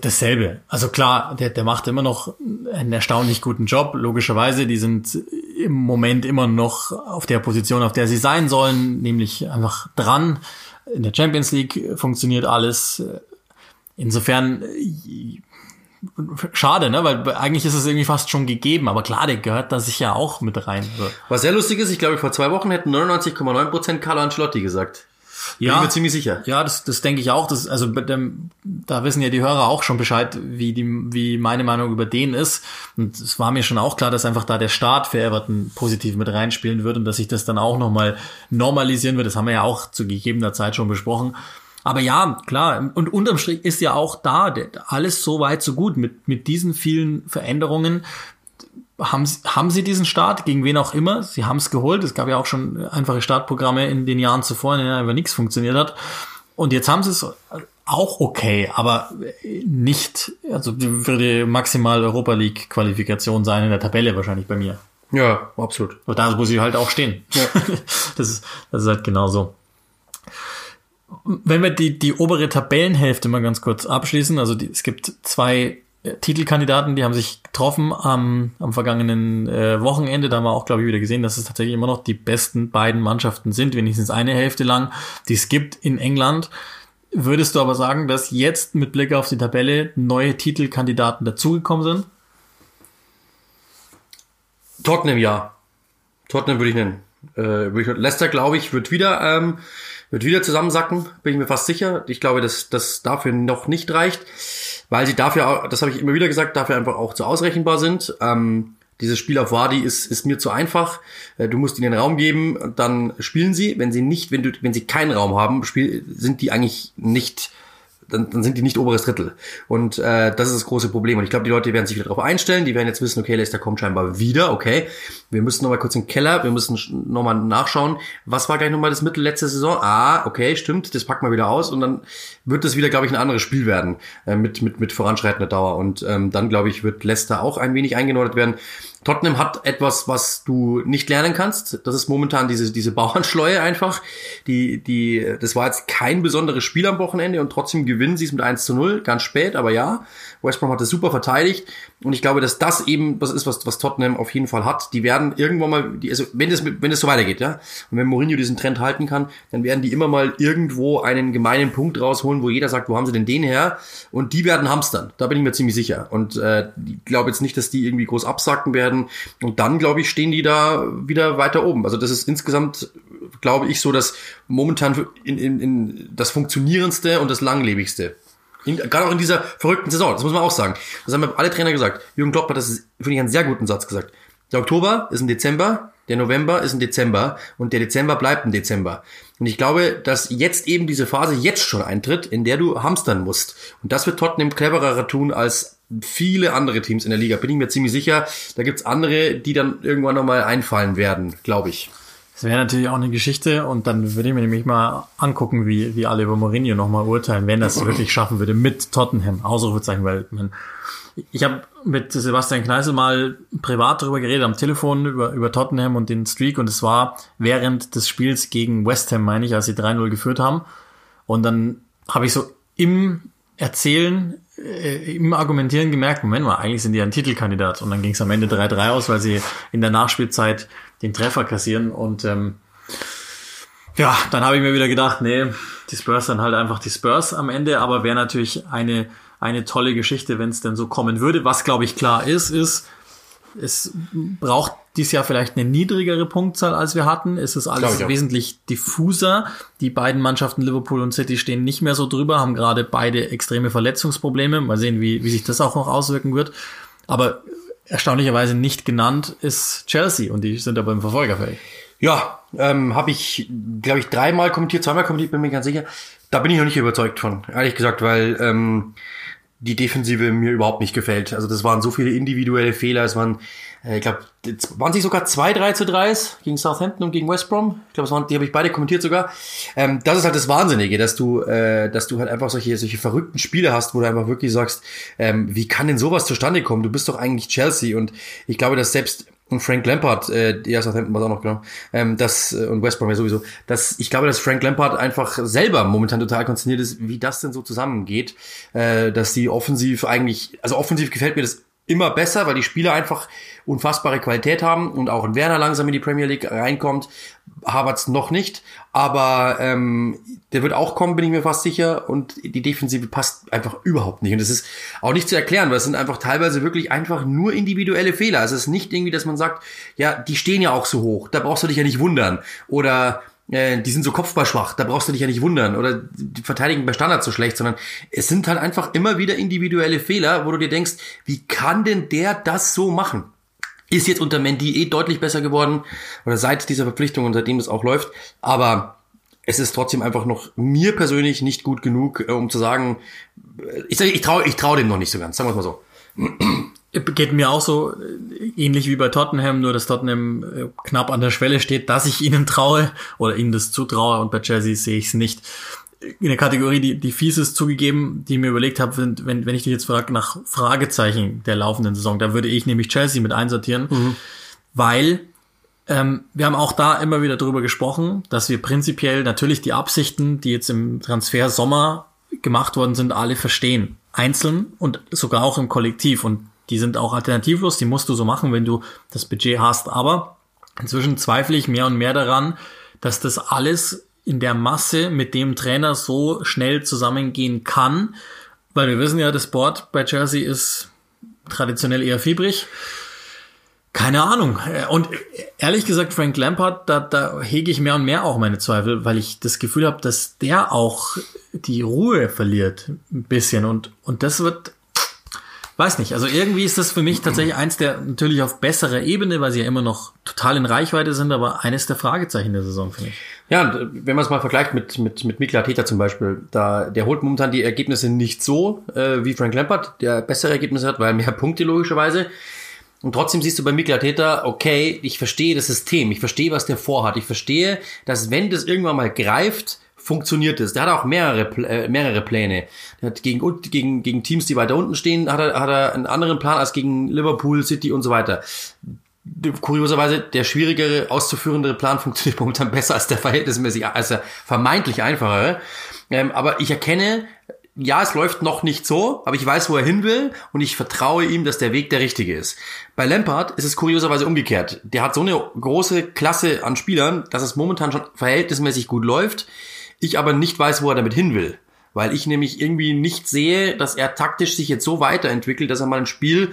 Speaker 1: Dasselbe. Also klar, der, der macht immer noch einen erstaunlich guten Job. Logischerweise, die sind im Moment immer noch auf der Position, auf der sie sein sollen, nämlich einfach dran. In der Champions League funktioniert alles. Insofern schade, ne? Weil eigentlich ist es irgendwie fast schon gegeben, aber klar, der gehört da sicher auch mit rein.
Speaker 2: Was sehr lustig ist, ich glaube, vor zwei Wochen hätten 99,9% Carlo Ancelotti gesagt.
Speaker 1: Ja, Bin mir ziemlich sicher. Ja, das, das denke ich auch. Das, also dem, da wissen ja die Hörer auch schon Bescheid, wie, die, wie meine Meinung über den ist. Und es war mir schon auch klar, dass einfach da der Start für Everton positiv mit reinspielen wird und dass sich das dann auch nochmal normalisieren wird. Das haben wir ja auch zu gegebener Zeit schon besprochen. Aber ja, klar, und unterm Strich ist ja auch da alles so weit, so gut mit, mit diesen vielen Veränderungen haben, haben sie diesen Start, gegen wen auch immer. Sie haben es geholt. Es gab ja auch schon einfache Startprogramme in den Jahren zuvor, in denen einfach nichts funktioniert hat. Und jetzt haben sie es auch okay, aber nicht, also würde maximal Europa League Qualifikation sein in der Tabelle wahrscheinlich bei mir.
Speaker 2: Ja, absolut.
Speaker 1: Und da muss ich halt auch stehen. Ja. (laughs) das, ist, das ist halt genauso. Wenn wir die, die obere Tabellenhälfte mal ganz kurz abschließen, also die, es gibt zwei Titelkandidaten, die haben sich getroffen am, am vergangenen äh, Wochenende. Da haben wir auch, glaube ich, wieder gesehen, dass es tatsächlich immer noch die besten beiden Mannschaften sind, wenigstens eine Hälfte lang, die es gibt in England. Würdest du aber sagen, dass jetzt mit Blick auf die Tabelle neue Titelkandidaten dazugekommen sind?
Speaker 2: Tottenham ja. Tottenham würde ich nennen. Äh, Leicester, glaube ich, wird wieder, ähm, wird wieder zusammensacken, bin ich mir fast sicher. Ich glaube, dass das dafür noch nicht reicht weil sie dafür, das habe ich immer wieder gesagt, dafür einfach auch zu ausrechenbar sind. Ähm, dieses Spiel auf Wadi ist, ist mir zu einfach. Äh, du musst ihnen Raum geben, dann spielen sie. Wenn sie nicht, wenn du, wenn sie keinen Raum haben, spiel, sind die eigentlich nicht dann, dann sind die nicht oberes Drittel. Und äh, das ist das große Problem. Und ich glaube, die Leute werden sich wieder darauf einstellen. Die werden jetzt wissen, okay, Leicester kommt scheinbar wieder. Okay, wir müssen nochmal kurz in den Keller. Wir müssen nochmal nachschauen. Was war gleich nochmal das Mittel letzte Saison? Ah, okay, stimmt. Das packen wir wieder aus. Und dann wird das wieder, glaube ich, ein anderes Spiel werden äh, mit, mit, mit voranschreitender Dauer. Und ähm, dann, glaube ich, wird Leicester auch ein wenig eingenordet werden. Tottenham hat etwas, was du nicht lernen kannst. Das ist momentan diese, diese Bauernschleue einfach. Die, die, das war jetzt kein besonderes Spiel am Wochenende und trotzdem gewinnen sie es mit 1 zu 0, ganz spät, aber ja. West Brom hat das super verteidigt und ich glaube, dass das eben was ist, was, was Tottenham auf jeden Fall hat. Die werden irgendwann mal, die, also wenn das, wenn es so weitergeht, ja, und wenn Mourinho diesen Trend halten kann, dann werden die immer mal irgendwo einen gemeinen Punkt rausholen, wo jeder sagt, wo haben sie denn den her? Und die werden hamstern. Da bin ich mir ziemlich sicher. Und äh, ich glaube jetzt nicht, dass die irgendwie groß absacken werden. Und dann, glaube ich, stehen die da wieder weiter oben. Also das ist insgesamt, glaube ich, so dass momentan in, in, in das funktionierendste und das langlebigste in, gerade auch in dieser verrückten Saison, das muss man auch sagen. Das haben alle Trainer gesagt. Jürgen Klopp hat das, finde ich, einen sehr guten Satz gesagt. Der Oktober ist ein Dezember, der November ist ein Dezember und der Dezember bleibt ein Dezember. Und ich glaube, dass jetzt eben diese Phase jetzt schon eintritt, in der du hamstern musst. Und das wird Tottenham cleverer tun als viele andere Teams in der Liga. Bin ich mir ziemlich sicher. Da gibt's andere, die dann irgendwann nochmal einfallen werden, glaube ich.
Speaker 1: Das wäre natürlich auch eine Geschichte und dann würde ich mir nämlich mal angucken, wie, wie alle über Mourinho nochmal urteilen, wenn das wirklich schaffen würde mit Tottenham. Ausrufezeichen, weil man, ich habe mit Sebastian Kneißl mal privat darüber geredet, am Telefon über, über Tottenham und den Streak und es war während des Spiels gegen West Ham, meine ich, als sie 3-0 geführt haben. Und dann habe ich so im Erzählen, äh, im Argumentieren gemerkt, Moment mal, eigentlich sind die ein Titelkandidat. Und dann ging es am Ende 3-3 aus, weil sie in der Nachspielzeit den Treffer kassieren. Und ähm, ja, dann habe ich mir wieder gedacht, nee, die Spurs dann halt einfach die Spurs am Ende, aber wäre natürlich eine, eine tolle Geschichte, wenn es denn so kommen würde. Was, glaube ich, klar ist, ist, es braucht dies Jahr vielleicht eine niedrigere Punktzahl, als wir hatten. Es ist alles wesentlich diffuser. Die beiden Mannschaften Liverpool und City stehen nicht mehr so drüber, haben gerade beide extreme Verletzungsprobleme. Mal sehen, wie, wie sich das auch noch auswirken wird. Aber erstaunlicherweise nicht genannt ist Chelsea und die sind aber im Verfolgerfeld.
Speaker 2: Ja, ähm, habe ich, glaube ich, dreimal kommentiert, zweimal kommentiert, bin mir ganz sicher. Da bin ich noch nicht überzeugt von, ehrlich gesagt, weil ähm, die Defensive mir überhaupt nicht gefällt. Also das waren so viele individuelle Fehler, es waren ich glaube, waren sich sogar zwei 3 zu 3 gegen Southampton und gegen West Brom. Ich glaube, waren, die habe ich beide kommentiert sogar. Ähm, das ist halt das Wahnsinnige, dass du, äh, dass du halt einfach solche, solche verrückten Spiele hast, wo du einfach wirklich sagst, ähm, wie kann denn sowas zustande kommen? Du bist doch eigentlich Chelsea und ich glaube, dass selbst und Frank Lampard, äh, ja, Southampton war auch noch genau, ähm, das äh, und West Brom ja sowieso, dass ich glaube, dass Frank Lampard einfach selber momentan total konzentriert ist, wie das denn so zusammengeht, äh, dass die offensiv eigentlich, also offensiv gefällt mir das immer besser, weil die Spieler einfach unfassbare Qualität haben und auch ein Werner langsam in die Premier League reinkommt. Havertz noch nicht, aber ähm, der wird auch kommen, bin ich mir fast sicher. Und die Defensive passt einfach überhaupt nicht. Und das ist auch nicht zu erklären, weil es sind einfach teilweise wirklich einfach nur individuelle Fehler. Es ist nicht irgendwie, dass man sagt, ja, die stehen ja auch so hoch, da brauchst du dich ja nicht wundern. Oder äh, die sind so kopfballschwach, da brauchst du dich ja nicht wundern. Oder die verteidigen bei Standards so schlecht, sondern es sind halt einfach immer wieder individuelle Fehler, wo du dir denkst, wie kann denn der das so machen? Ist jetzt unter Mendy eh deutlich besser geworden oder seit dieser Verpflichtung und seitdem es auch läuft. Aber es ist trotzdem einfach noch mir persönlich nicht gut genug, äh, um zu sagen, äh, ich, ich traue ich trau dem noch nicht so ganz, sagen wir mal so.
Speaker 1: Geht mir auch so ähnlich wie bei Tottenham, nur dass Tottenham äh, knapp an der Schwelle steht, dass ich ihnen traue oder ihnen das zutraue und bei Chelsea sehe ich es nicht. In der Kategorie, die, die fies ist zugegeben, die mir überlegt habe, sind, wenn, wenn ich dich jetzt frage nach Fragezeichen der laufenden Saison, da würde ich nämlich Chelsea mit einsortieren, mhm. weil ähm, wir haben auch da immer wieder drüber gesprochen, dass wir prinzipiell natürlich die Absichten, die jetzt im Transfer Sommer gemacht worden sind, alle verstehen. Einzeln und sogar auch im Kollektiv. Und die sind auch alternativlos, die musst du so machen, wenn du das Budget hast. Aber inzwischen zweifle ich mehr und mehr daran, dass das alles in der Masse mit dem Trainer so schnell zusammengehen kann, weil wir wissen ja, das Board bei Chelsea ist traditionell eher fiebrig. Keine Ahnung. Und ehrlich gesagt, Frank Lampard, da, da hege ich mehr und mehr auch meine Zweifel, weil ich das Gefühl habe, dass der auch die Ruhe verliert ein bisschen. Und, und das wird, weiß nicht, also irgendwie ist das für mich tatsächlich eins der natürlich auf besserer Ebene, weil sie ja immer noch total in Reichweite sind, aber eines der Fragezeichen der Saison, finde ich.
Speaker 2: Ja, wenn man es mal vergleicht mit, mit, mit Mikla Teta zum Beispiel, da, der holt momentan die Ergebnisse nicht so äh, wie Frank Lampard, der bessere Ergebnisse hat, weil mehr (laughs) Punkte logischerweise. Und trotzdem siehst du bei Mikla Täter, okay, ich verstehe das System, ich verstehe, was der vorhat, ich verstehe, dass wenn das irgendwann mal greift, funktioniert es. Der hat auch mehrere, äh, mehrere Pläne. Der hat gegen, gegen, gegen Teams, die weiter unten stehen, hat er, hat er einen anderen Plan als gegen Liverpool, City und so weiter. Kurioserweise, der schwierigere, auszuführendere Plan (laughs) funktioniert momentan besser als der verhältnismäßig, als der vermeintlich einfachere. Ähm, aber ich erkenne, ja, es läuft noch nicht so, aber ich weiß, wo er hin will und ich vertraue ihm, dass der Weg der richtige ist. Bei Lampard ist es kurioserweise umgekehrt. Der hat so eine große Klasse an Spielern, dass es momentan schon verhältnismäßig gut läuft. Ich aber nicht weiß, wo er damit hin will. Weil ich nämlich irgendwie nicht sehe, dass er taktisch sich jetzt so weiterentwickelt, dass er mal ein Spiel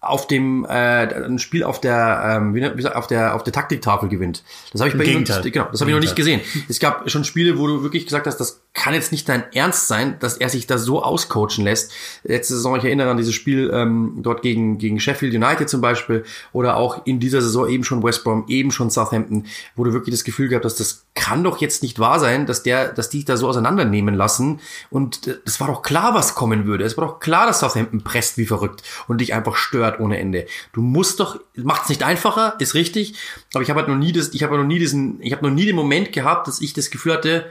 Speaker 2: auf dem äh, ein Spiel auf der ähm, wie, wie auf der auf der Taktiktafel gewinnt. Das habe ich bei ihm genau, das habe ich noch nicht gesehen. Es gab schon Spiele, wo du wirklich gesagt hast, das kann jetzt nicht dein Ernst sein, dass er sich da so auscoachen lässt. Letzte Saison, ich erinnere an dieses Spiel ähm, dort gegen gegen Sheffield United zum Beispiel oder auch in dieser Saison eben schon West Brom, eben schon Southampton, wo du wirklich das Gefühl gehabt hast, das kann doch jetzt nicht wahr sein, dass der, dass die da so auseinandernehmen lassen. Und es war doch klar, was kommen würde. Es war doch klar, dass Southampton presst wie verrückt und dich einfach stört ohne Ende. Du musst doch, macht es nicht einfacher, ist richtig. Aber ich habe halt noch nie das, ich habe noch nie diesen, ich habe noch nie den Moment gehabt, dass ich das Gefühl hatte,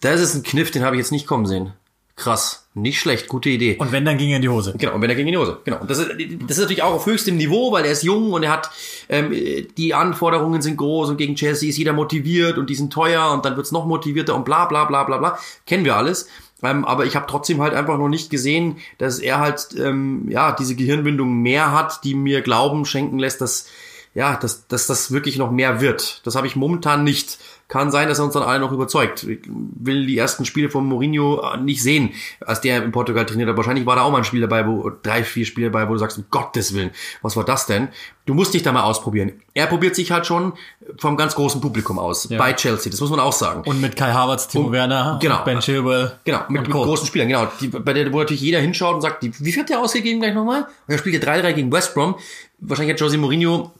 Speaker 2: das ist ein Kniff, den habe ich jetzt nicht kommen sehen. Krass, nicht schlecht, gute Idee.
Speaker 1: Und wenn, dann ging er in die Hose.
Speaker 2: Genau, und wenn er ging in die Hose. Genau. Und das ist, das ist natürlich auch auf höchstem Niveau, weil er ist jung und er hat, ähm, die Anforderungen sind groß und gegen Chelsea ist jeder motiviert und die sind teuer und dann wird's noch motivierter und bla bla bla bla bla. Kennen wir alles. Ähm, aber ich habe trotzdem halt einfach noch nicht gesehen, dass er halt ähm, ja diese Gehirnbindung mehr hat, die mir Glauben schenken lässt, dass ja, dass, dass das wirklich noch mehr wird. Das habe ich momentan nicht. Kann sein, dass er uns dann alle noch überzeugt. Ich will die ersten Spiele von Mourinho nicht sehen, als der in Portugal trainiert hat. Wahrscheinlich war da auch mal ein Spiel dabei, wo drei, vier Spiele dabei, wo du sagst, um Gottes Willen, was war das denn? Du musst dich da mal ausprobieren. Er probiert sich halt schon vom ganz großen Publikum aus. Ja. Bei Chelsea, das muss man auch sagen.
Speaker 1: Und mit Kai Havertz, Timo und, Werner,
Speaker 2: genau,
Speaker 1: Ben Chilwell.
Speaker 2: Genau, mit, mit großen Spielern, genau. Die, bei der, wo natürlich jeder hinschaut und sagt, wie viel hat der ausgegeben gleich nochmal? Und er spielt ja 3-3 gegen West Brom. Wahrscheinlich hat Jose Mourinho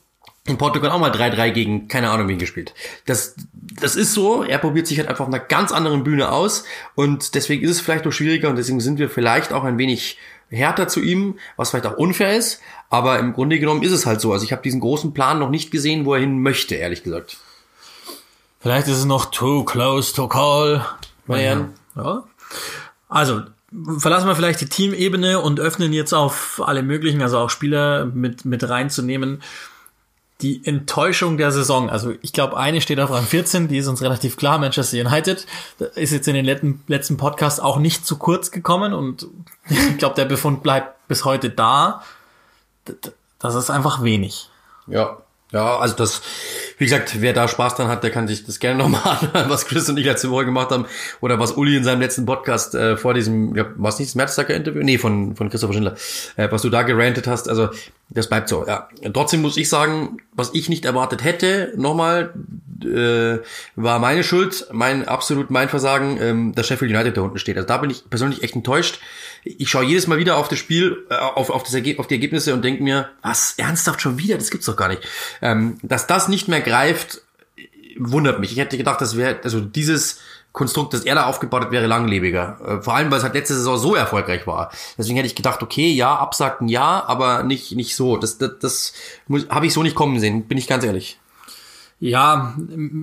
Speaker 2: in Portugal auch mal 3-3 gegen keine Ahnung wen gespielt. Das, das ist so, er probiert sich halt einfach auf einer ganz anderen Bühne aus und deswegen ist es vielleicht auch schwieriger und deswegen sind wir vielleicht auch ein wenig härter zu ihm, was vielleicht auch unfair ist, aber im Grunde genommen ist es halt so. Also ich habe diesen großen Plan noch nicht gesehen, wo er hin möchte, ehrlich gesagt.
Speaker 1: Vielleicht ist es noch too close to call. Bayern. Ja. Also, verlassen wir vielleicht die Teamebene und öffnen jetzt auf alle möglichen, also auch Spieler mit, mit reinzunehmen die Enttäuschung der Saison. Also ich glaube, eine steht auf Rang 14, die ist uns relativ klar. Manchester United ist jetzt in den letzten, letzten Podcast auch nicht zu kurz gekommen und (laughs) ich glaube, der Befund bleibt bis heute da. Das ist einfach wenig.
Speaker 2: Ja, ja, also das wie gesagt, wer da Spaß dran hat, der kann sich das gerne (laughs) nochmal anhören, was Chris und ich letzte Woche gemacht haben oder was Uli in seinem letzten Podcast äh, vor diesem, ja, was nicht das Märztager-Interview? Nee, von, von Christopher Schindler, äh, was du da gerantet hast. Also das bleibt so, ja. Trotzdem muss ich sagen, was ich nicht erwartet hätte, nochmal, äh, war meine Schuld, mein absolut mein Versagen, ähm, dass Sheffield United da unten steht. Also da bin ich persönlich echt enttäuscht. Ich schaue jedes Mal wieder auf das Spiel, äh, auf, auf, das Erge auf die Ergebnisse und denke mir, was, ernsthaft schon wieder? Das gibt's doch gar nicht. Ähm, dass das nicht mehr greift, wundert mich. Ich hätte gedacht, das wäre, also dieses Konstrukt, das er da aufgebaut hat, wäre langlebiger. Äh, vor allem, weil es halt letzte Saison so erfolgreich war. Deswegen hätte ich gedacht, okay, ja, absagten ja, aber nicht, nicht so. Das, das, das habe ich so nicht kommen sehen, bin ich ganz ehrlich.
Speaker 1: Ja,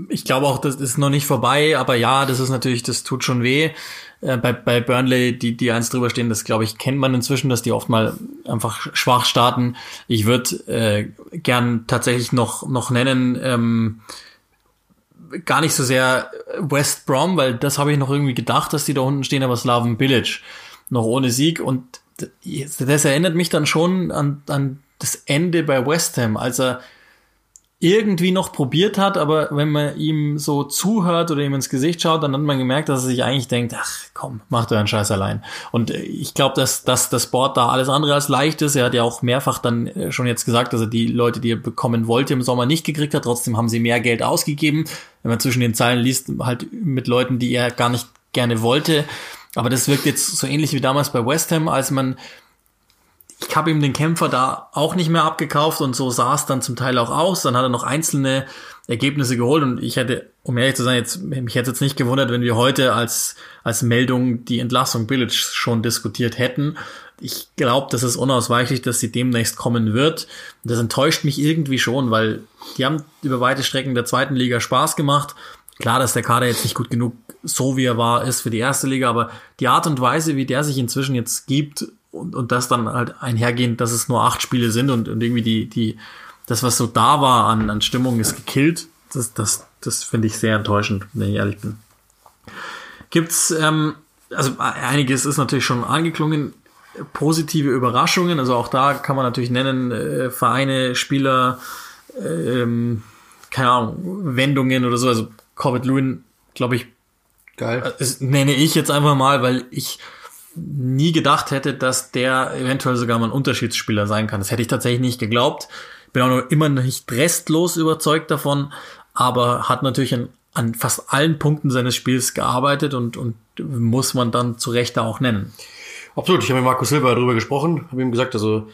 Speaker 1: ich glaube auch, das ist noch nicht vorbei, aber ja, das ist natürlich, das tut schon weh. Äh, bei, bei Burnley, die, die eins drüber stehen, das glaube ich, kennt man inzwischen, dass die oft mal einfach schwach starten. Ich würde äh, gern tatsächlich noch, noch nennen, ähm, gar nicht so sehr West Brom, weil das habe ich noch irgendwie gedacht, dass die da unten stehen, aber Slaven Village noch ohne Sieg. Und das erinnert mich dann schon an, an das Ende bei West Ham, als er irgendwie noch probiert hat, aber wenn man ihm so zuhört oder ihm ins Gesicht schaut, dann hat man gemerkt, dass er sich eigentlich denkt, ach komm, mach du einen Scheiß allein. Und äh, ich glaube, dass, dass das Board da alles andere als leicht ist. Er hat ja auch mehrfach dann äh, schon jetzt gesagt, dass er die Leute, die er bekommen wollte, im Sommer nicht gekriegt hat. Trotzdem haben sie mehr Geld ausgegeben. Wenn man zwischen den Zeilen liest, halt mit Leuten, die er gar nicht gerne wollte. Aber das wirkt jetzt so ähnlich wie damals bei West Ham, als man ich habe ihm den Kämpfer da auch nicht mehr abgekauft und so sah es dann zum Teil auch aus. Dann hat er noch einzelne Ergebnisse geholt und ich hätte, um ehrlich zu sein, jetzt, mich hätte jetzt nicht gewundert, wenn wir heute als, als Meldung die Entlassung Billich schon diskutiert hätten. Ich glaube, das ist unausweichlich, dass sie demnächst kommen wird. Das enttäuscht mich irgendwie schon, weil die haben über weite Strecken der zweiten Liga Spaß gemacht. Klar, dass der Kader jetzt nicht gut genug so wie er war ist für die erste Liga, aber die Art und Weise, wie der sich inzwischen jetzt gibt, und, und das dann halt einhergehend, dass es nur acht Spiele sind und, und irgendwie die, die, das, was so da war an, an Stimmung, ist gekillt. Das, das, das finde ich sehr enttäuschend, wenn ich ehrlich bin. Gibt's, ähm, also einiges ist natürlich schon angeklungen, positive Überraschungen, also auch da kann man natürlich nennen, äh, Vereine, Spieler, ähm, keine Ahnung, Wendungen oder so, also Corbett Lewin, glaube ich, geil. Äh, das nenne ich jetzt einfach mal, weil ich nie gedacht hätte, dass der eventuell sogar mal ein Unterschiedsspieler sein kann. Das hätte ich tatsächlich nicht geglaubt. Bin auch noch immer nicht restlos überzeugt davon, aber hat natürlich an, an fast allen Punkten seines Spiels gearbeitet und, und muss man dann zu Recht auch nennen.
Speaker 2: Absolut, ich habe mit Marco Silva darüber gesprochen, habe ihm gesagt, also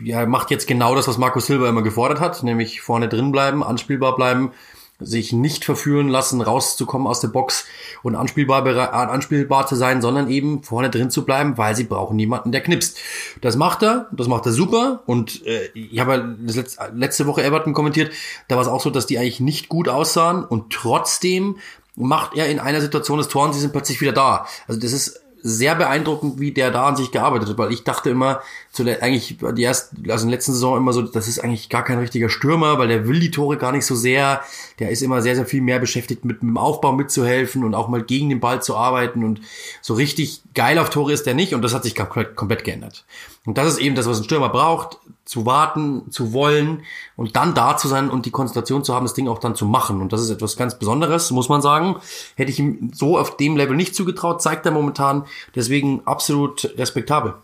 Speaker 2: ja, er macht jetzt genau das, was Marco Silva immer gefordert hat, nämlich vorne drin bleiben, anspielbar bleiben, sich nicht verführen lassen, rauszukommen aus der Box und anspielbar, anspielbar zu sein, sondern eben vorne drin zu bleiben, weil sie brauchen niemanden, der knipst. Das macht er, das macht er super und äh, ich habe das letzte Woche Everton kommentiert, da war es auch so, dass die eigentlich nicht gut aussahen und trotzdem macht er in einer Situation das Tor und sie sind plötzlich wieder da. Also das ist sehr beeindruckend, wie der da an sich gearbeitet hat, weil ich dachte immer, zu der, eigentlich die erste, also in der letzten Saison immer so, das ist eigentlich gar kein richtiger Stürmer, weil der will die Tore gar nicht so sehr. Der ist immer sehr, sehr viel mehr beschäftigt mit, mit dem Aufbau mitzuhelfen und auch mal gegen den Ball zu arbeiten und so richtig geil auf Tore ist der nicht und das hat sich komplett, komplett geändert. Und das ist eben das, was ein Stürmer braucht, zu warten, zu wollen und dann da zu sein und die Konzentration zu haben, das Ding auch dann zu machen. Und das ist etwas ganz Besonderes, muss man sagen. Hätte ich ihm so auf dem Level nicht zugetraut, zeigt er momentan. Deswegen absolut respektabel.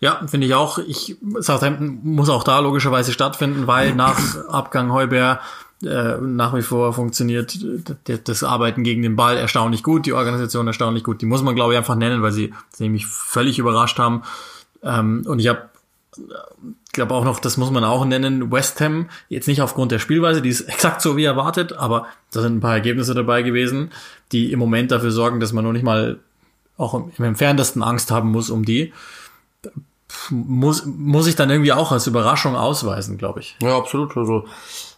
Speaker 1: Ja, finde ich auch. Ich Southampton muss auch da logischerweise stattfinden, weil nach (laughs) Abgang Heuber äh, nach wie vor funktioniert das Arbeiten gegen den Ball erstaunlich gut, die Organisation erstaunlich gut. Die muss man, glaube ich, einfach nennen, weil sie, sie mich völlig überrascht haben. Ähm, und ich habe glaube auch noch, das muss man auch nennen, West Ham, jetzt nicht aufgrund der Spielweise, die ist (laughs) exakt so wie erwartet, aber da sind ein paar Ergebnisse dabei gewesen, die im Moment dafür sorgen, dass man noch nicht mal auch im entferntesten Angst haben muss um die. Muss, muss ich dann irgendwie auch als Überraschung ausweisen, glaube ich.
Speaker 2: Ja, absolut. Also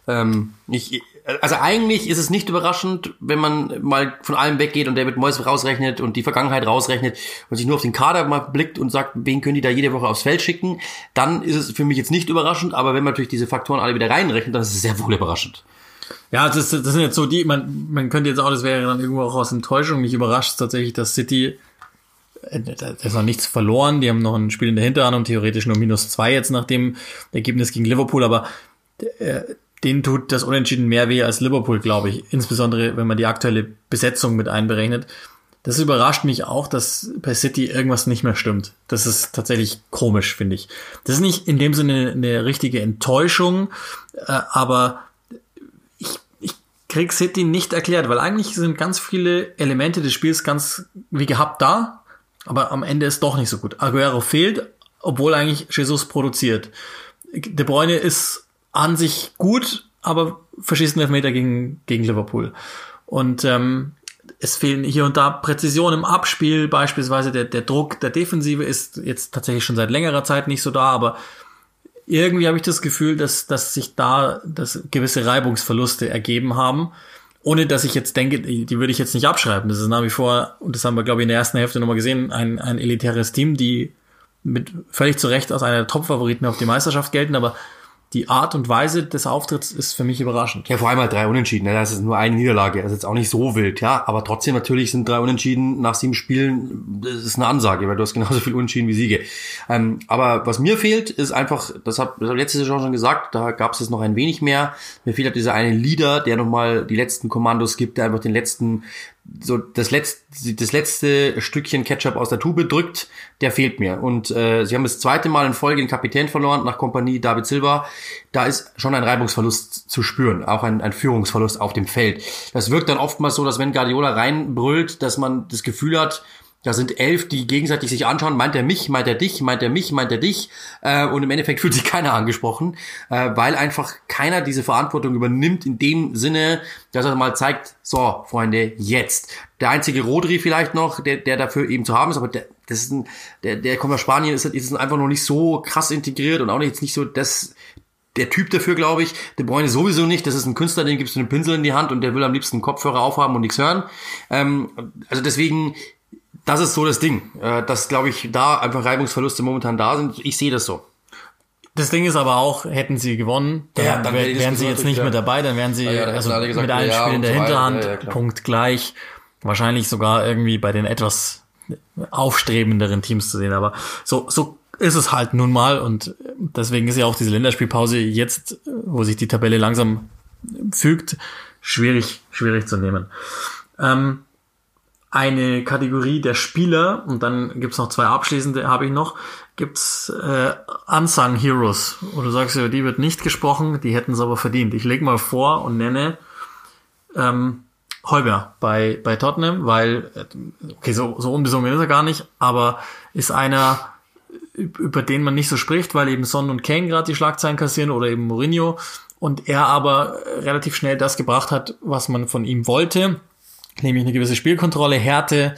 Speaker 2: ähm, ich, also eigentlich ist es nicht überraschend, wenn man mal von allem weggeht und David Moyes rausrechnet und die Vergangenheit rausrechnet und sich nur auf den Kader mal blickt und sagt, wen können die da jede Woche aufs Feld schicken, dann ist es für mich jetzt nicht überraschend, aber wenn man natürlich diese Faktoren alle wieder reinrechnet, dann ist es sehr wohl überraschend.
Speaker 1: Ja, das, das sind jetzt so die, man, man könnte jetzt auch, das wäre dann irgendwo auch aus Enttäuschung, mich überrascht tatsächlich, dass City äh, da ist noch nichts verloren. Die haben noch ein Spiel in der Hinterhand und theoretisch nur minus zwei jetzt nach dem Ergebnis gegen Liverpool. Aber äh, denen tut das Unentschieden mehr weh als Liverpool, glaube ich. Insbesondere, wenn man die aktuelle Besetzung mit einberechnet. Das überrascht mich auch, dass bei City irgendwas nicht mehr stimmt. Das ist tatsächlich komisch, finde ich. Das ist nicht in dem Sinne eine richtige Enttäuschung, äh, aber ich, ich krieg City nicht erklärt, weil eigentlich sind ganz viele Elemente des Spiels ganz wie gehabt da, aber am Ende ist doch nicht so gut. Aguero fehlt, obwohl eigentlich Jesus produziert. De Bruyne ist an sich gut, aber verschießt einen Elfmeter gegen, gegen Liverpool. Und ähm, es fehlen hier und da Präzision im Abspiel, beispielsweise der, der Druck der Defensive ist jetzt tatsächlich schon seit längerer Zeit nicht so da, aber irgendwie habe ich das Gefühl, dass, dass sich da dass gewisse Reibungsverluste ergeben haben, ohne dass ich jetzt denke, die, würde ich jetzt nicht abschreiben. Das ist nach wie vor, und das haben wir, glaube ich, in der ersten Hälfte nochmal gesehen, ein, ein elitäres Team, die mit völlig zu Recht als einer der Top-Favoriten auf die Meisterschaft gelten, aber die Art und Weise des Auftritts ist für mich überraschend.
Speaker 2: Ja, vor allem halt drei Unentschieden. Ne? Das ist nur eine Niederlage. Das ist jetzt auch nicht so wild, ja. Aber trotzdem natürlich sind drei Unentschieden nach sieben Spielen, das ist eine Ansage, weil du hast genauso viel Unentschieden wie Siege. Ähm, aber was mir fehlt, ist einfach, das habe hab letzte Saison schon gesagt, da gab es jetzt noch ein wenig mehr. Mir fehlt halt dieser eine Leader, der nochmal die letzten Kommandos gibt, der einfach den letzten so das letzte, das letzte Stückchen Ketchup aus der Tube drückt, der fehlt mir. Und äh, sie haben das zweite Mal in Folge den Kapitän verloren nach Kompanie David Silva. Da ist schon ein Reibungsverlust zu spüren, auch ein, ein Führungsverlust auf dem Feld. Das wirkt dann oftmals so, dass wenn Guardiola reinbrüllt, dass man das Gefühl hat, da sind elf, die gegenseitig sich anschauen. Meint er mich, meint er dich, meint er mich, meint er dich. Äh, und im Endeffekt fühlt sich (laughs) keiner angesprochen, äh, weil einfach keiner diese Verantwortung übernimmt in dem Sinne, dass er mal zeigt, so, Freunde, jetzt. Der einzige Rodri vielleicht noch, der, der dafür eben zu haben ist, aber der, das ist ein, der, der kommt aus Spanien, ist, ist einfach noch nicht so krass integriert und auch nicht, nicht so das, der Typ dafür, glaube ich. De Bruyne sowieso nicht. Das ist ein Künstler, den gibst du einen Pinsel in die Hand und der will am liebsten Kopfhörer aufhaben und nichts hören. Ähm, also deswegen das ist so das Ding, äh, dass, glaube ich, da einfach Reibungsverluste momentan da sind. Ich sehe das so.
Speaker 1: Das Ding ist aber auch, hätten sie gewonnen, dann, ja, dann wär, wären sie jetzt nicht ja. mit dabei, dann wären sie ja, also gesagt, mit einem Spiel in der Hinterhand, Punkt gleich, wahrscheinlich sogar irgendwie bei den etwas aufstrebenderen Teams zu sehen. Aber so, so ist es halt nun mal und deswegen ist ja auch diese Länderspielpause jetzt, wo sich die Tabelle langsam fügt, schwierig, schwierig zu nehmen. Ähm, eine Kategorie der Spieler und dann gibt's noch zwei abschließende, habe ich noch, gibt's äh, Unsung Heroes. Und du sagst, über die wird nicht gesprochen, die hätten es aber verdient. Ich leg mal vor und nenne ähm, Heuber bei, bei Tottenham, weil, äh, okay, so, so unbesungen ist er gar nicht, aber ist einer, über den man nicht so spricht, weil eben Son und Kane gerade die Schlagzeilen kassieren oder eben Mourinho und er aber relativ schnell das gebracht hat, was man von ihm wollte nämlich eine gewisse Spielkontrolle, Härte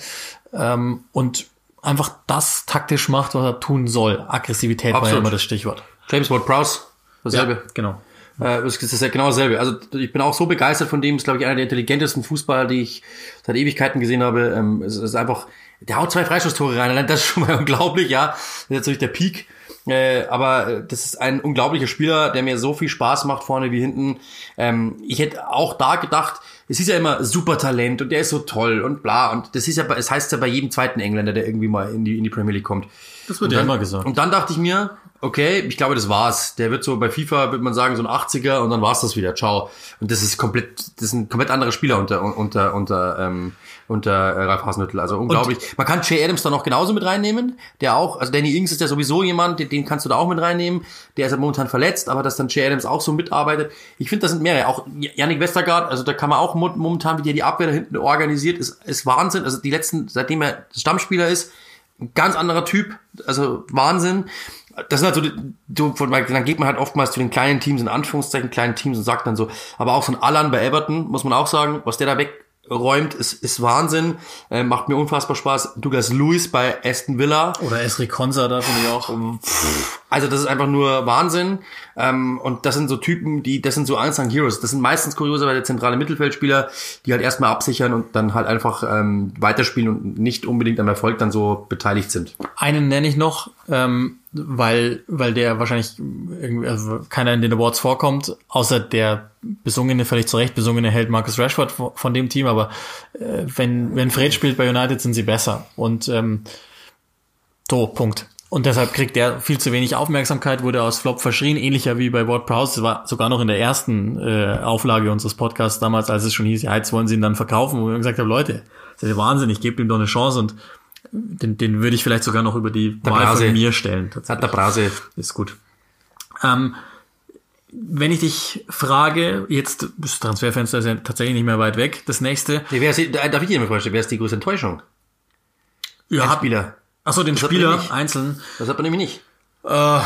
Speaker 1: ähm, und einfach das taktisch macht, was er tun soll. Aggressivität Absolut. war ja immer das Stichwort.
Speaker 2: James Ward-Prowse, dasselbe. Ja,
Speaker 1: genau.
Speaker 2: Äh, das ist ja genau dasselbe. Also ich bin auch so begeistert von dem, ist glaube ich einer der intelligentesten Fußballer, die ich seit Ewigkeiten gesehen habe. Ähm, es ist einfach, der haut zwei Freistoßtore rein, das ist schon mal (laughs) unglaublich, ja. Das ist natürlich der Peak. Äh, aber das ist ein unglaublicher Spieler, der mir so viel Spaß macht, vorne wie hinten. Ähm, ich hätte auch da gedacht, es ist ja immer super Talent und der ist so toll und bla. Und das ist ja, es heißt ja bei jedem zweiten Engländer, der irgendwie mal in die, in die Premier League kommt.
Speaker 1: Das wird ja immer gesagt.
Speaker 2: Und dann dachte ich mir, okay, ich glaube, das war's. Der wird so bei FIFA, würde man sagen, so ein 80er und dann war's das wieder. Ciao. Und das ist komplett, das sind komplett andere Spieler unter, unter, unter, ähm, unter äh, Ralf Hasenhüttl. Also unglaublich. Und man kann Jay Adams da noch genauso mit reinnehmen, der auch, also Danny Ings ist ja sowieso jemand, den, den kannst du da auch mit reinnehmen. Der ist ja momentan verletzt, aber dass dann Jay Adams auch so mitarbeitet. Ich finde, das sind mehrere. Auch Yannick Westergaard, also da kann man auch momentan, wie der die Abwehr da hinten organisiert, ist, ist Wahnsinn. Also die letzten, seitdem er Stammspieler ist, ein ganz anderer Typ, also Wahnsinn. Das sind halt so, du, von, dann geht man halt oftmals zu den kleinen Teams, in Anführungszeichen kleinen Teams und sagt dann so, aber auch so ein Alan bei Everton, muss man auch sagen, was der da weg räumt, ist, ist Wahnsinn, äh, macht mir unfassbar Spaß. Douglas Lewis bei Aston Villa.
Speaker 1: Oder Esri Konsa, da finde ich auch.
Speaker 2: Also das ist einfach nur Wahnsinn. Ähm, und das sind so Typen, die, das sind so Unsung Heroes. Das sind meistens kurioserweise zentrale Mittelfeldspieler, die halt erstmal absichern und dann halt einfach ähm, weiterspielen und nicht unbedingt am Erfolg dann so beteiligt sind.
Speaker 1: Einen nenne ich noch, ähm, weil, weil der wahrscheinlich irgendwie, also keiner in den Awards vorkommt, außer der besungene, völlig zu Recht besungene Held Marcus Rashford von dem Team, aber äh, wenn, wenn Fred spielt bei United, sind sie besser. Und ähm, so, Punkt. Und deshalb kriegt er viel zu wenig Aufmerksamkeit, wurde aus Flop verschrien, ähnlicher wie bei Ward Prowse. Das war sogar noch in der ersten äh, Auflage unseres Podcasts damals, als es schon hieß, ja, jetzt wollen sie ihn dann verkaufen, wo wir gesagt haben, Leute, das ist ja Wahnsinn, ich gebe ihm doch eine Chance und den, den würde ich vielleicht sogar noch über die
Speaker 2: Der
Speaker 1: Wahl
Speaker 2: Brase.
Speaker 1: von mir stellen.
Speaker 2: Hat der Brase.
Speaker 1: Ist gut. Ähm, wenn ich dich frage, jetzt das Transferfenster ist ja tatsächlich nicht mehr weit weg. Das nächste,
Speaker 2: Nee, wer ist, darf ich dir mal vorstellen, wer ist die größte Enttäuschung?
Speaker 1: ja,
Speaker 2: Ein Spieler.
Speaker 1: achso, den
Speaker 2: man
Speaker 1: Spieler einzeln.
Speaker 2: Das hat man nämlich nicht.
Speaker 1: Äh,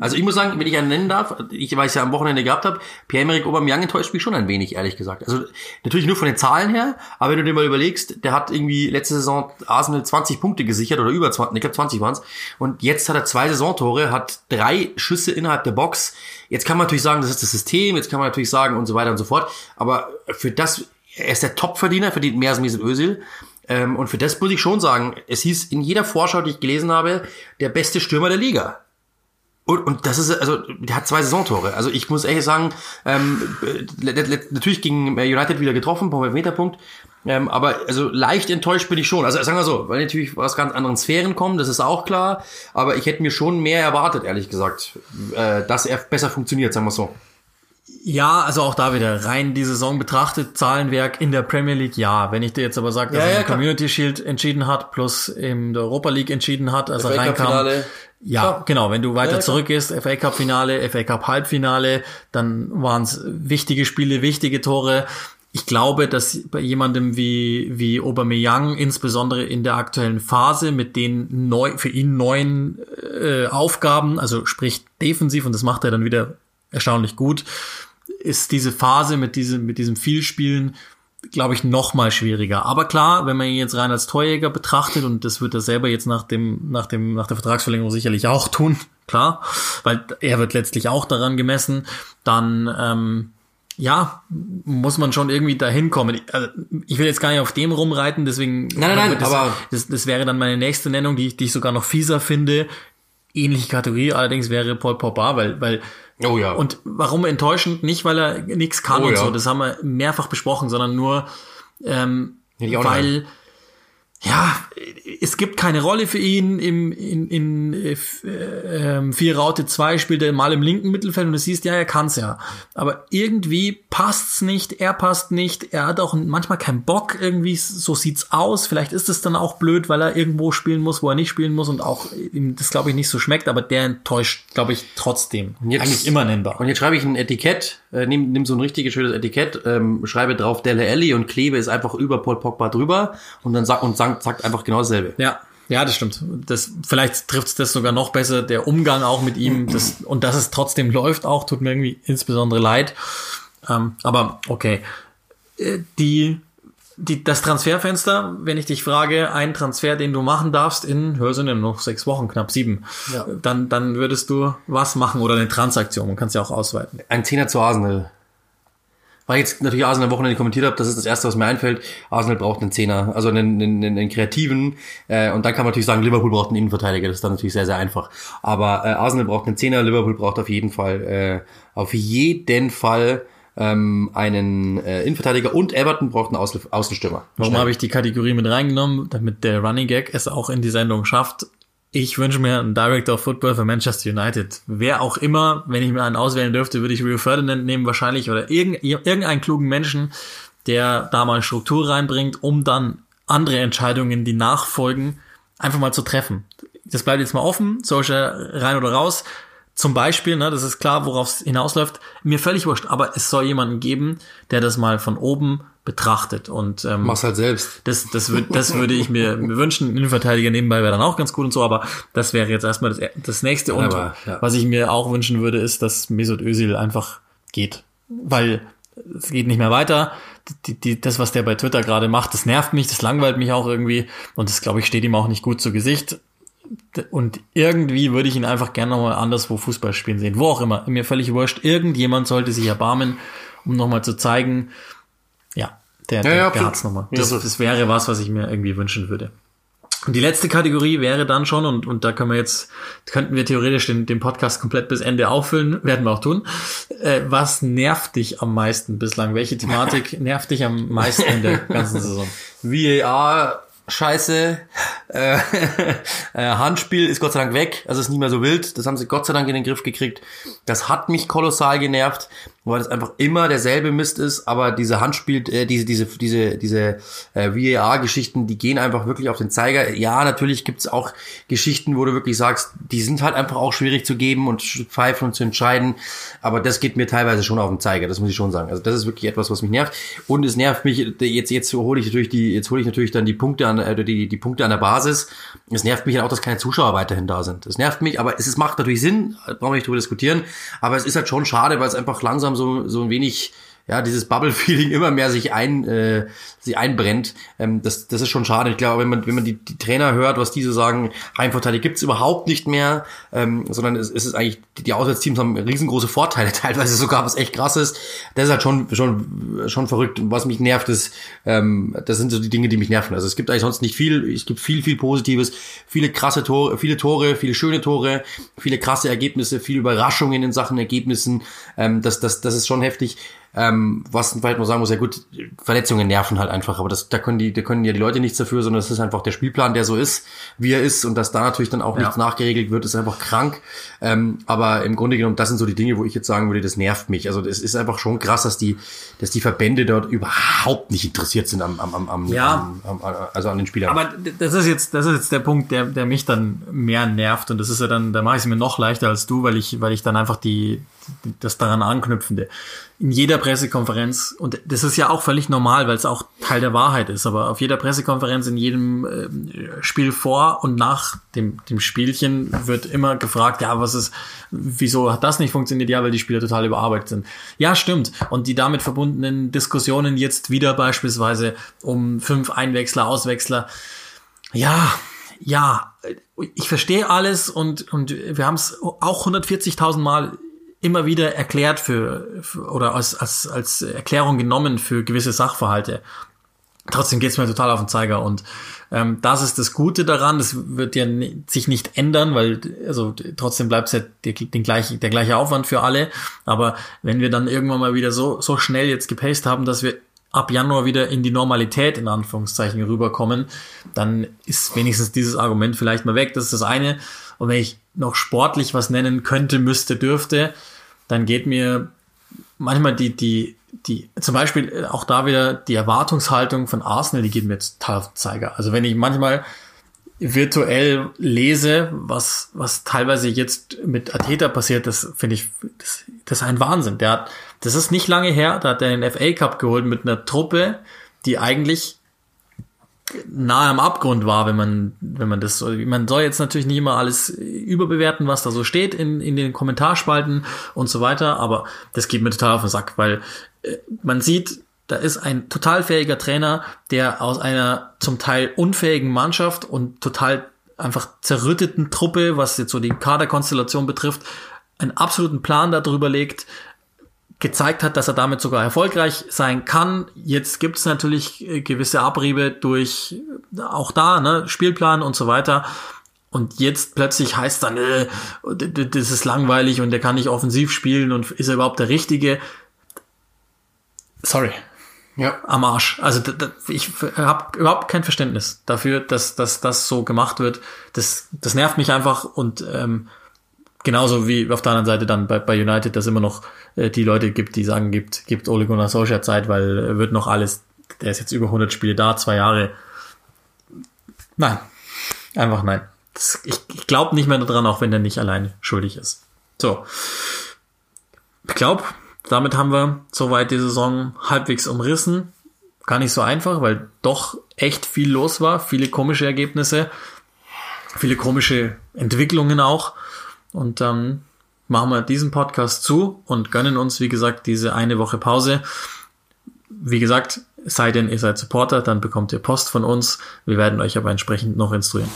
Speaker 2: Also ich muss sagen, wenn ich einen nennen darf, ich, es ja am Wochenende gehabt habe, Pierre-Emerick Aubameyang enttäuscht mich schon ein wenig, ehrlich gesagt. Also natürlich nur von den Zahlen her, aber wenn du dir mal überlegst, der hat irgendwie letzte Saison Arsenal 20 Punkte gesichert oder über 20, ich glaube 20 waren es. Und jetzt hat er zwei Saisontore, hat drei Schüsse innerhalb der Box. Jetzt kann man natürlich sagen, das ist das System, jetzt kann man natürlich sagen und so weiter und so fort. Aber für das, er ist der Topverdiener, verdient mehr als Mesut Özil. Ähm, und für das muss ich schon sagen, es hieß in jeder Vorschau, die ich gelesen habe, der beste Stürmer der Liga. Und, und das ist, also, der hat zwei Saisontore. Also ich muss ehrlich sagen, ähm, le- natürlich gegen United wieder getroffen, vom Meterpunkt. Ähm, aber also leicht enttäuscht bin ich schon. Also sagen wir so, weil natürlich aus ganz anderen Sphären kommen, das ist auch klar. Aber ich hätte mir schon mehr erwartet, ehrlich gesagt, äh, dass er besser funktioniert, sagen wir so.
Speaker 1: Ja, also auch da wieder rein die Saison betrachtet, Zahlenwerk in der Premier League, ja. Wenn ich dir jetzt aber sage, dass
Speaker 2: Ja,
Speaker 1: er
Speaker 2: ja,
Speaker 1: im. Community Shield entschieden hat, plus in der Europa League entschieden hat, als er reinkam.
Speaker 2: Finale.
Speaker 1: Ja,
Speaker 2: Klar.
Speaker 1: genau. Wenn du weiter
Speaker 2: Ja,
Speaker 1: zurückgehst, FA Cup Finale, FA Cup Halbfinale, dann waren es wichtige Spiele, wichtige Tore. Ich glaube, dass bei jemandem wie, wie Aubameyang, insbesondere in der aktuellen Phase, mit den neu, für ihn neuen äh, Aufgaben, also sprich defensiv, und das macht er dann wieder erstaunlich gut, ist diese Phase mit diesem, mit diesem Vielspielen, glaube ich, noch mal schwieriger. Aber klar, wenn man ihn jetzt rein als Torjäger betrachtet, und das wird er selber jetzt nach dem, nach dem, nach der Vertragsverlängerung sicherlich auch tun, (laughs) klar, weil er wird letztlich auch daran gemessen, dann, ähm, ja, muss man schon irgendwie dahin kommen. Ich, also, ich will jetzt gar nicht auf dem rumreiten, deswegen.
Speaker 2: Nein, nein, nein,
Speaker 1: das,
Speaker 2: aber-
Speaker 1: das, das wäre dann meine nächste Nennung, die ich, die ich sogar noch fieser finde. Ähnliche Kategorie, allerdings wäre Paul Pogba, weil, weil
Speaker 2: Oh ja.
Speaker 1: und warum enttäuschend? Nicht, weil er nichts kann
Speaker 2: Oh
Speaker 1: und
Speaker 2: ja.
Speaker 1: so, das haben wir mehrfach besprochen, sondern nur, ähm, weil, ja, es gibt keine Rolle für ihn im, in, in äh, äh, ähm, 4 Raute 2 spielt er mal im linken Mittelfeld und du siehst, ja, er kann's ja. Aber irgendwie passt's nicht, er passt nicht, er hat auch manchmal keinen Bock, irgendwie, so sieht's aus. Vielleicht ist es dann auch blöd, weil er irgendwo spielen muss, wo er nicht spielen muss und auch ihm das, glaube ich, nicht so schmeckt, aber der enttäuscht, glaube ich, trotzdem.
Speaker 2: jetzt-
Speaker 1: Eigentlich immer nennbar.
Speaker 2: Und jetzt schreibe ich ein Etikett, äh, nimm, nimm so ein richtiges schönes Etikett, ähm, schreibe drauf Dele Alli und klebe es einfach über Paul Pogba drüber und dann sag, und sagt, sagt einfach genau dasselbe.
Speaker 1: Ja, ja, das stimmt. Das, vielleicht trifft das sogar noch besser. Der Umgang auch mit ihm, das, und dass es trotzdem läuft auch, tut mir irgendwie insbesondere leid. Ähm, aber okay. Äh, Die, die, das Transferfenster, wenn ich dich frage, ein Transfer, den du machen darfst in, hör sind noch sechs Wochen, knapp sieben,
Speaker 2: Ja.
Speaker 1: dann, dann würdest du was machen oder eine Transaktion. Man kann es ja auch ausweiten.
Speaker 2: Ein Zehner zu Arsenal. Weil jetzt natürlich Arsenal am Wochenende kommentiert habe, das ist das Erste, was mir einfällt. Arsenal braucht einen Zehner, also einen, einen, einen, einen kreativen. Äh, und dann kann man natürlich sagen, Liverpool braucht einen Innenverteidiger. Das ist dann natürlich sehr, sehr einfach. Aber äh, Arsenal braucht einen Zehner, Liverpool braucht auf jeden Fall, äh, auf jeden Fall ähm, einen äh, Innenverteidiger und Everton braucht einen Außen Außenstürmer.
Speaker 1: Warum habe ich die Kategorie mit reingenommen? Damit der Running Gag es auch in die Sendung schafft. Ich wünsche mir einen Director of Football für Manchester United. Wer auch immer, wenn ich mir einen auswählen dürfte, würde ich Rio Ferdinand nehmen wahrscheinlich oder irgend, irgendeinen klugen Menschen, der da mal Struktur reinbringt, um dann andere Entscheidungen, die nachfolgen, einfach mal zu treffen. Das bleibt jetzt mal offen, Solskjaer rein oder raus. Zum Beispiel, ne, das ist klar, worauf es hinausläuft, mir völlig wurscht, aber es soll jemanden geben, der das mal von oben betrachtet und ähm,
Speaker 2: Mach's halt selbst.
Speaker 1: das, das, würd, das würde ich mir (laughs) wünschen. Ein Innenverteidiger nebenbei wäre dann auch ganz gut und so, aber das wäre jetzt erstmal das, das nächste. Und
Speaker 2: Aber, ja.
Speaker 1: was ich mir auch wünschen würde, ist, dass Mesut Özil einfach geht. Weil es geht nicht mehr weiter. Die, die, das, was der bei Twitter gerade macht, das nervt mich, das langweilt mich auch irgendwie. Und das, glaube ich, steht ihm auch nicht gut zu Gesicht. Und irgendwie würde ich ihn einfach gerne nochmal anderswo Fußball spielen sehen. Wo auch immer. Mir völlig wurscht. Irgendjemand sollte sich erbarmen, um nochmal zu zeigen, ja, der, der,
Speaker 2: ja,
Speaker 1: der
Speaker 2: absolut.
Speaker 1: hat's nochmal.
Speaker 2: Ja,
Speaker 1: Das, das wäre was, was ich mir irgendwie wünschen würde. Und die letzte Kategorie wäre dann schon, und, und da können wir jetzt, könnten wir theoretisch den, den Podcast komplett bis Ende auffüllen, (laughs) werden wir auch tun. Äh, was nervt dich am meisten bislang? Welche Thematik (laughs) nervt dich am meisten in der (laughs) ganzen Saison?
Speaker 2: VAR, Scheiße, Äh, äh, Handspiel ist Gott sei Dank weg, also ist nicht mehr so wild. Das haben sie Gott sei Dank in den Griff gekriegt. Das hat mich kolossal genervt weil es einfach immer derselbe Mist ist, aber diese Handspiel, äh, diese, diese, diese, diese äh, VAR-Geschichten, die gehen einfach wirklich auf den Zeiger. Ja, natürlich gibt's auch Geschichten, wo du wirklich sagst, die sind halt einfach auch schwierig zu geben und pfeifen und zu entscheiden, aber das geht mir teilweise schon auf den Zeiger, das muss ich schon sagen. Also das ist wirklich etwas, was mich nervt. Und es nervt mich, jetzt, jetzt hole ich natürlich die, jetzt hole ich natürlich dann die Punkte an, äh, die, die Punkte an der Basis. Es nervt mich auch, dass keine Zuschauer weiterhin da sind. Es nervt mich, aber es, es macht natürlich Sinn, brauchen wir nicht drüber diskutieren, aber es ist halt schon schade, weil es einfach langsam so, so ein wenig ja, dieses Bubble-Feeling (laughs) immer mehr sich ein, äh, sich einbrennt. Ähm, das, das ist schon schade. Ich glaube, wenn man, wenn man die, die Trainer hört, was diese sagen, Heimvorteile gibt's überhaupt nicht mehr, ähm, sondern es, es ist eigentlich, die Auswärtsteams haben riesengroße Vorteile, (laughs) teilweise sogar, was echt krass ist. Das ist halt schon, schon, schon verrückt. Und was mich nervt, ist, ähm, das sind so die Dinge, die mich nerven. Also es gibt eigentlich sonst nicht viel, es gibt viel, viel Positives, viele krasse Tore, viele Tore, viele schöne Tore, viele krasse Ergebnisse, viele Überraschungen in Sachen Ergebnissen. Ähm, das, das, das ist schon heftig. Ähm, was vielleicht noch sagen muss, ja gut, Verletzungen nerven halt einfach, aber das, da können die, da können ja die Leute nichts dafür, sondern es ist einfach der Spielplan, der so ist, wie er ist und dass da natürlich dann auch ja. nichts nachgeregelt wird, ist einfach krank. Ähm, aber im Grunde genommen, das sind so die Dinge, wo ich jetzt sagen würde, das nervt mich. Also es ist einfach schon krass, dass die, dass die Verbände dort überhaupt nicht interessiert sind am, am, am, am,
Speaker 1: ja.
Speaker 2: am, am also an den Spielern.
Speaker 1: Aber das ist jetzt, das ist jetzt der Punkt, der, der mich dann mehr nervt und das ist ja dann, da mache ich es mir noch leichter als du, weil ich, weil ich dann einfach die, das daran anknüpfende. In jeder Pressekonferenz, und das ist ja auch völlig normal, weil es auch Teil der Wahrheit ist, aber auf jeder Pressekonferenz, in jedem äh, Spiel vor und nach dem, dem Spielchen wird immer gefragt, ja, was ist, wieso hat das nicht funktioniert? Ja, weil die Spieler total überarbeitet sind. Ja, stimmt. Und die damit verbundenen Diskussionen jetzt wieder beispielsweise um fünf Einwechsler, Auswechsler. Ja, ja, ich verstehe alles und, und wir haben es auch 140.000 Mal immer wieder erklärt für, für oder als, als, als Erklärung genommen für gewisse Sachverhalte. Trotzdem geht's mir total auf den Zeiger und ähm, das ist das Gute daran. Das wird ja sich nicht ändern, weil also trotzdem bleibt ja der, den gleiche, der gleiche Aufwand für alle. Aber wenn wir dann irgendwann mal wieder so so schnell jetzt gepaced haben, dass wir ab Januar wieder in die Normalität in Anführungszeichen rüberkommen, dann ist wenigstens dieses Argument vielleicht mal weg. Das ist das eine. Und wenn ich noch sportlich was nennen könnte, müsste, dürfte, dann geht mir manchmal die, die, die, zum Beispiel äh, auch da wieder die Erwartungshaltung von Arsenal, die geht mir total auf den Zeiger. Also wenn ich manchmal virtuell lese, was, was teilweise jetzt mit Ateta passiert, das finde ich, das, das ist ein Wahnsinn. Der hat, das ist nicht lange her, da hat er den FA Cup geholt mit einer Truppe, die eigentlich nahe am Abgrund war, wenn man, wenn man das so, man soll jetzt natürlich nicht immer alles überbewerten, was da so steht in, in den Kommentarspalten und so weiter, aber das geht mir total auf den Sack, weil äh, man sieht, da ist ein total fähiger Trainer, der aus einer zum Teil unfähigen Mannschaft und total einfach zerrütteten Truppe, was jetzt so die Kaderkonstellation betrifft, einen absoluten Plan darüber legt, gezeigt hat, dass er damit sogar erfolgreich sein kann. Jetzt gibt es natürlich äh, gewisse Abriebe durch äh, auch da, ne, Spielplan und so weiter. Und jetzt plötzlich heißt dann, äh, das ist langweilig und der kann nicht offensiv spielen und ist er überhaupt der Richtige? Sorry. Ja. Am Arsch. Also ich habe überhaupt kein Verständnis dafür, dass, dass das so gemacht wird. Das, das nervt mich einfach und ähm, Genauso wie auf der anderen Seite dann bei, bei United, dass immer noch äh, die Leute gibt, die sagen, gibt, gibt Ole Gunnar Solskjaer Zeit, weil äh, wird noch alles, der ist jetzt über 100 Spiele da, zwei Jahre. Nein, einfach nein. Das, ich ich glaube nicht mehr daran, auch wenn der nicht allein schuldig ist. So. Ich glaube, damit haben wir soweit die Saison halbwegs umrissen. Gar nicht so einfach, weil doch echt viel los war, viele komische Ergebnisse, viele komische Entwicklungen auch. Und dann machen wir diesen Podcast zu und gönnen uns, wie gesagt, diese eine Woche Pause. Wie gesagt, sei denn ihr seid Supporter, dann bekommt ihr Post von uns. Wir werden euch aber entsprechend noch instruieren.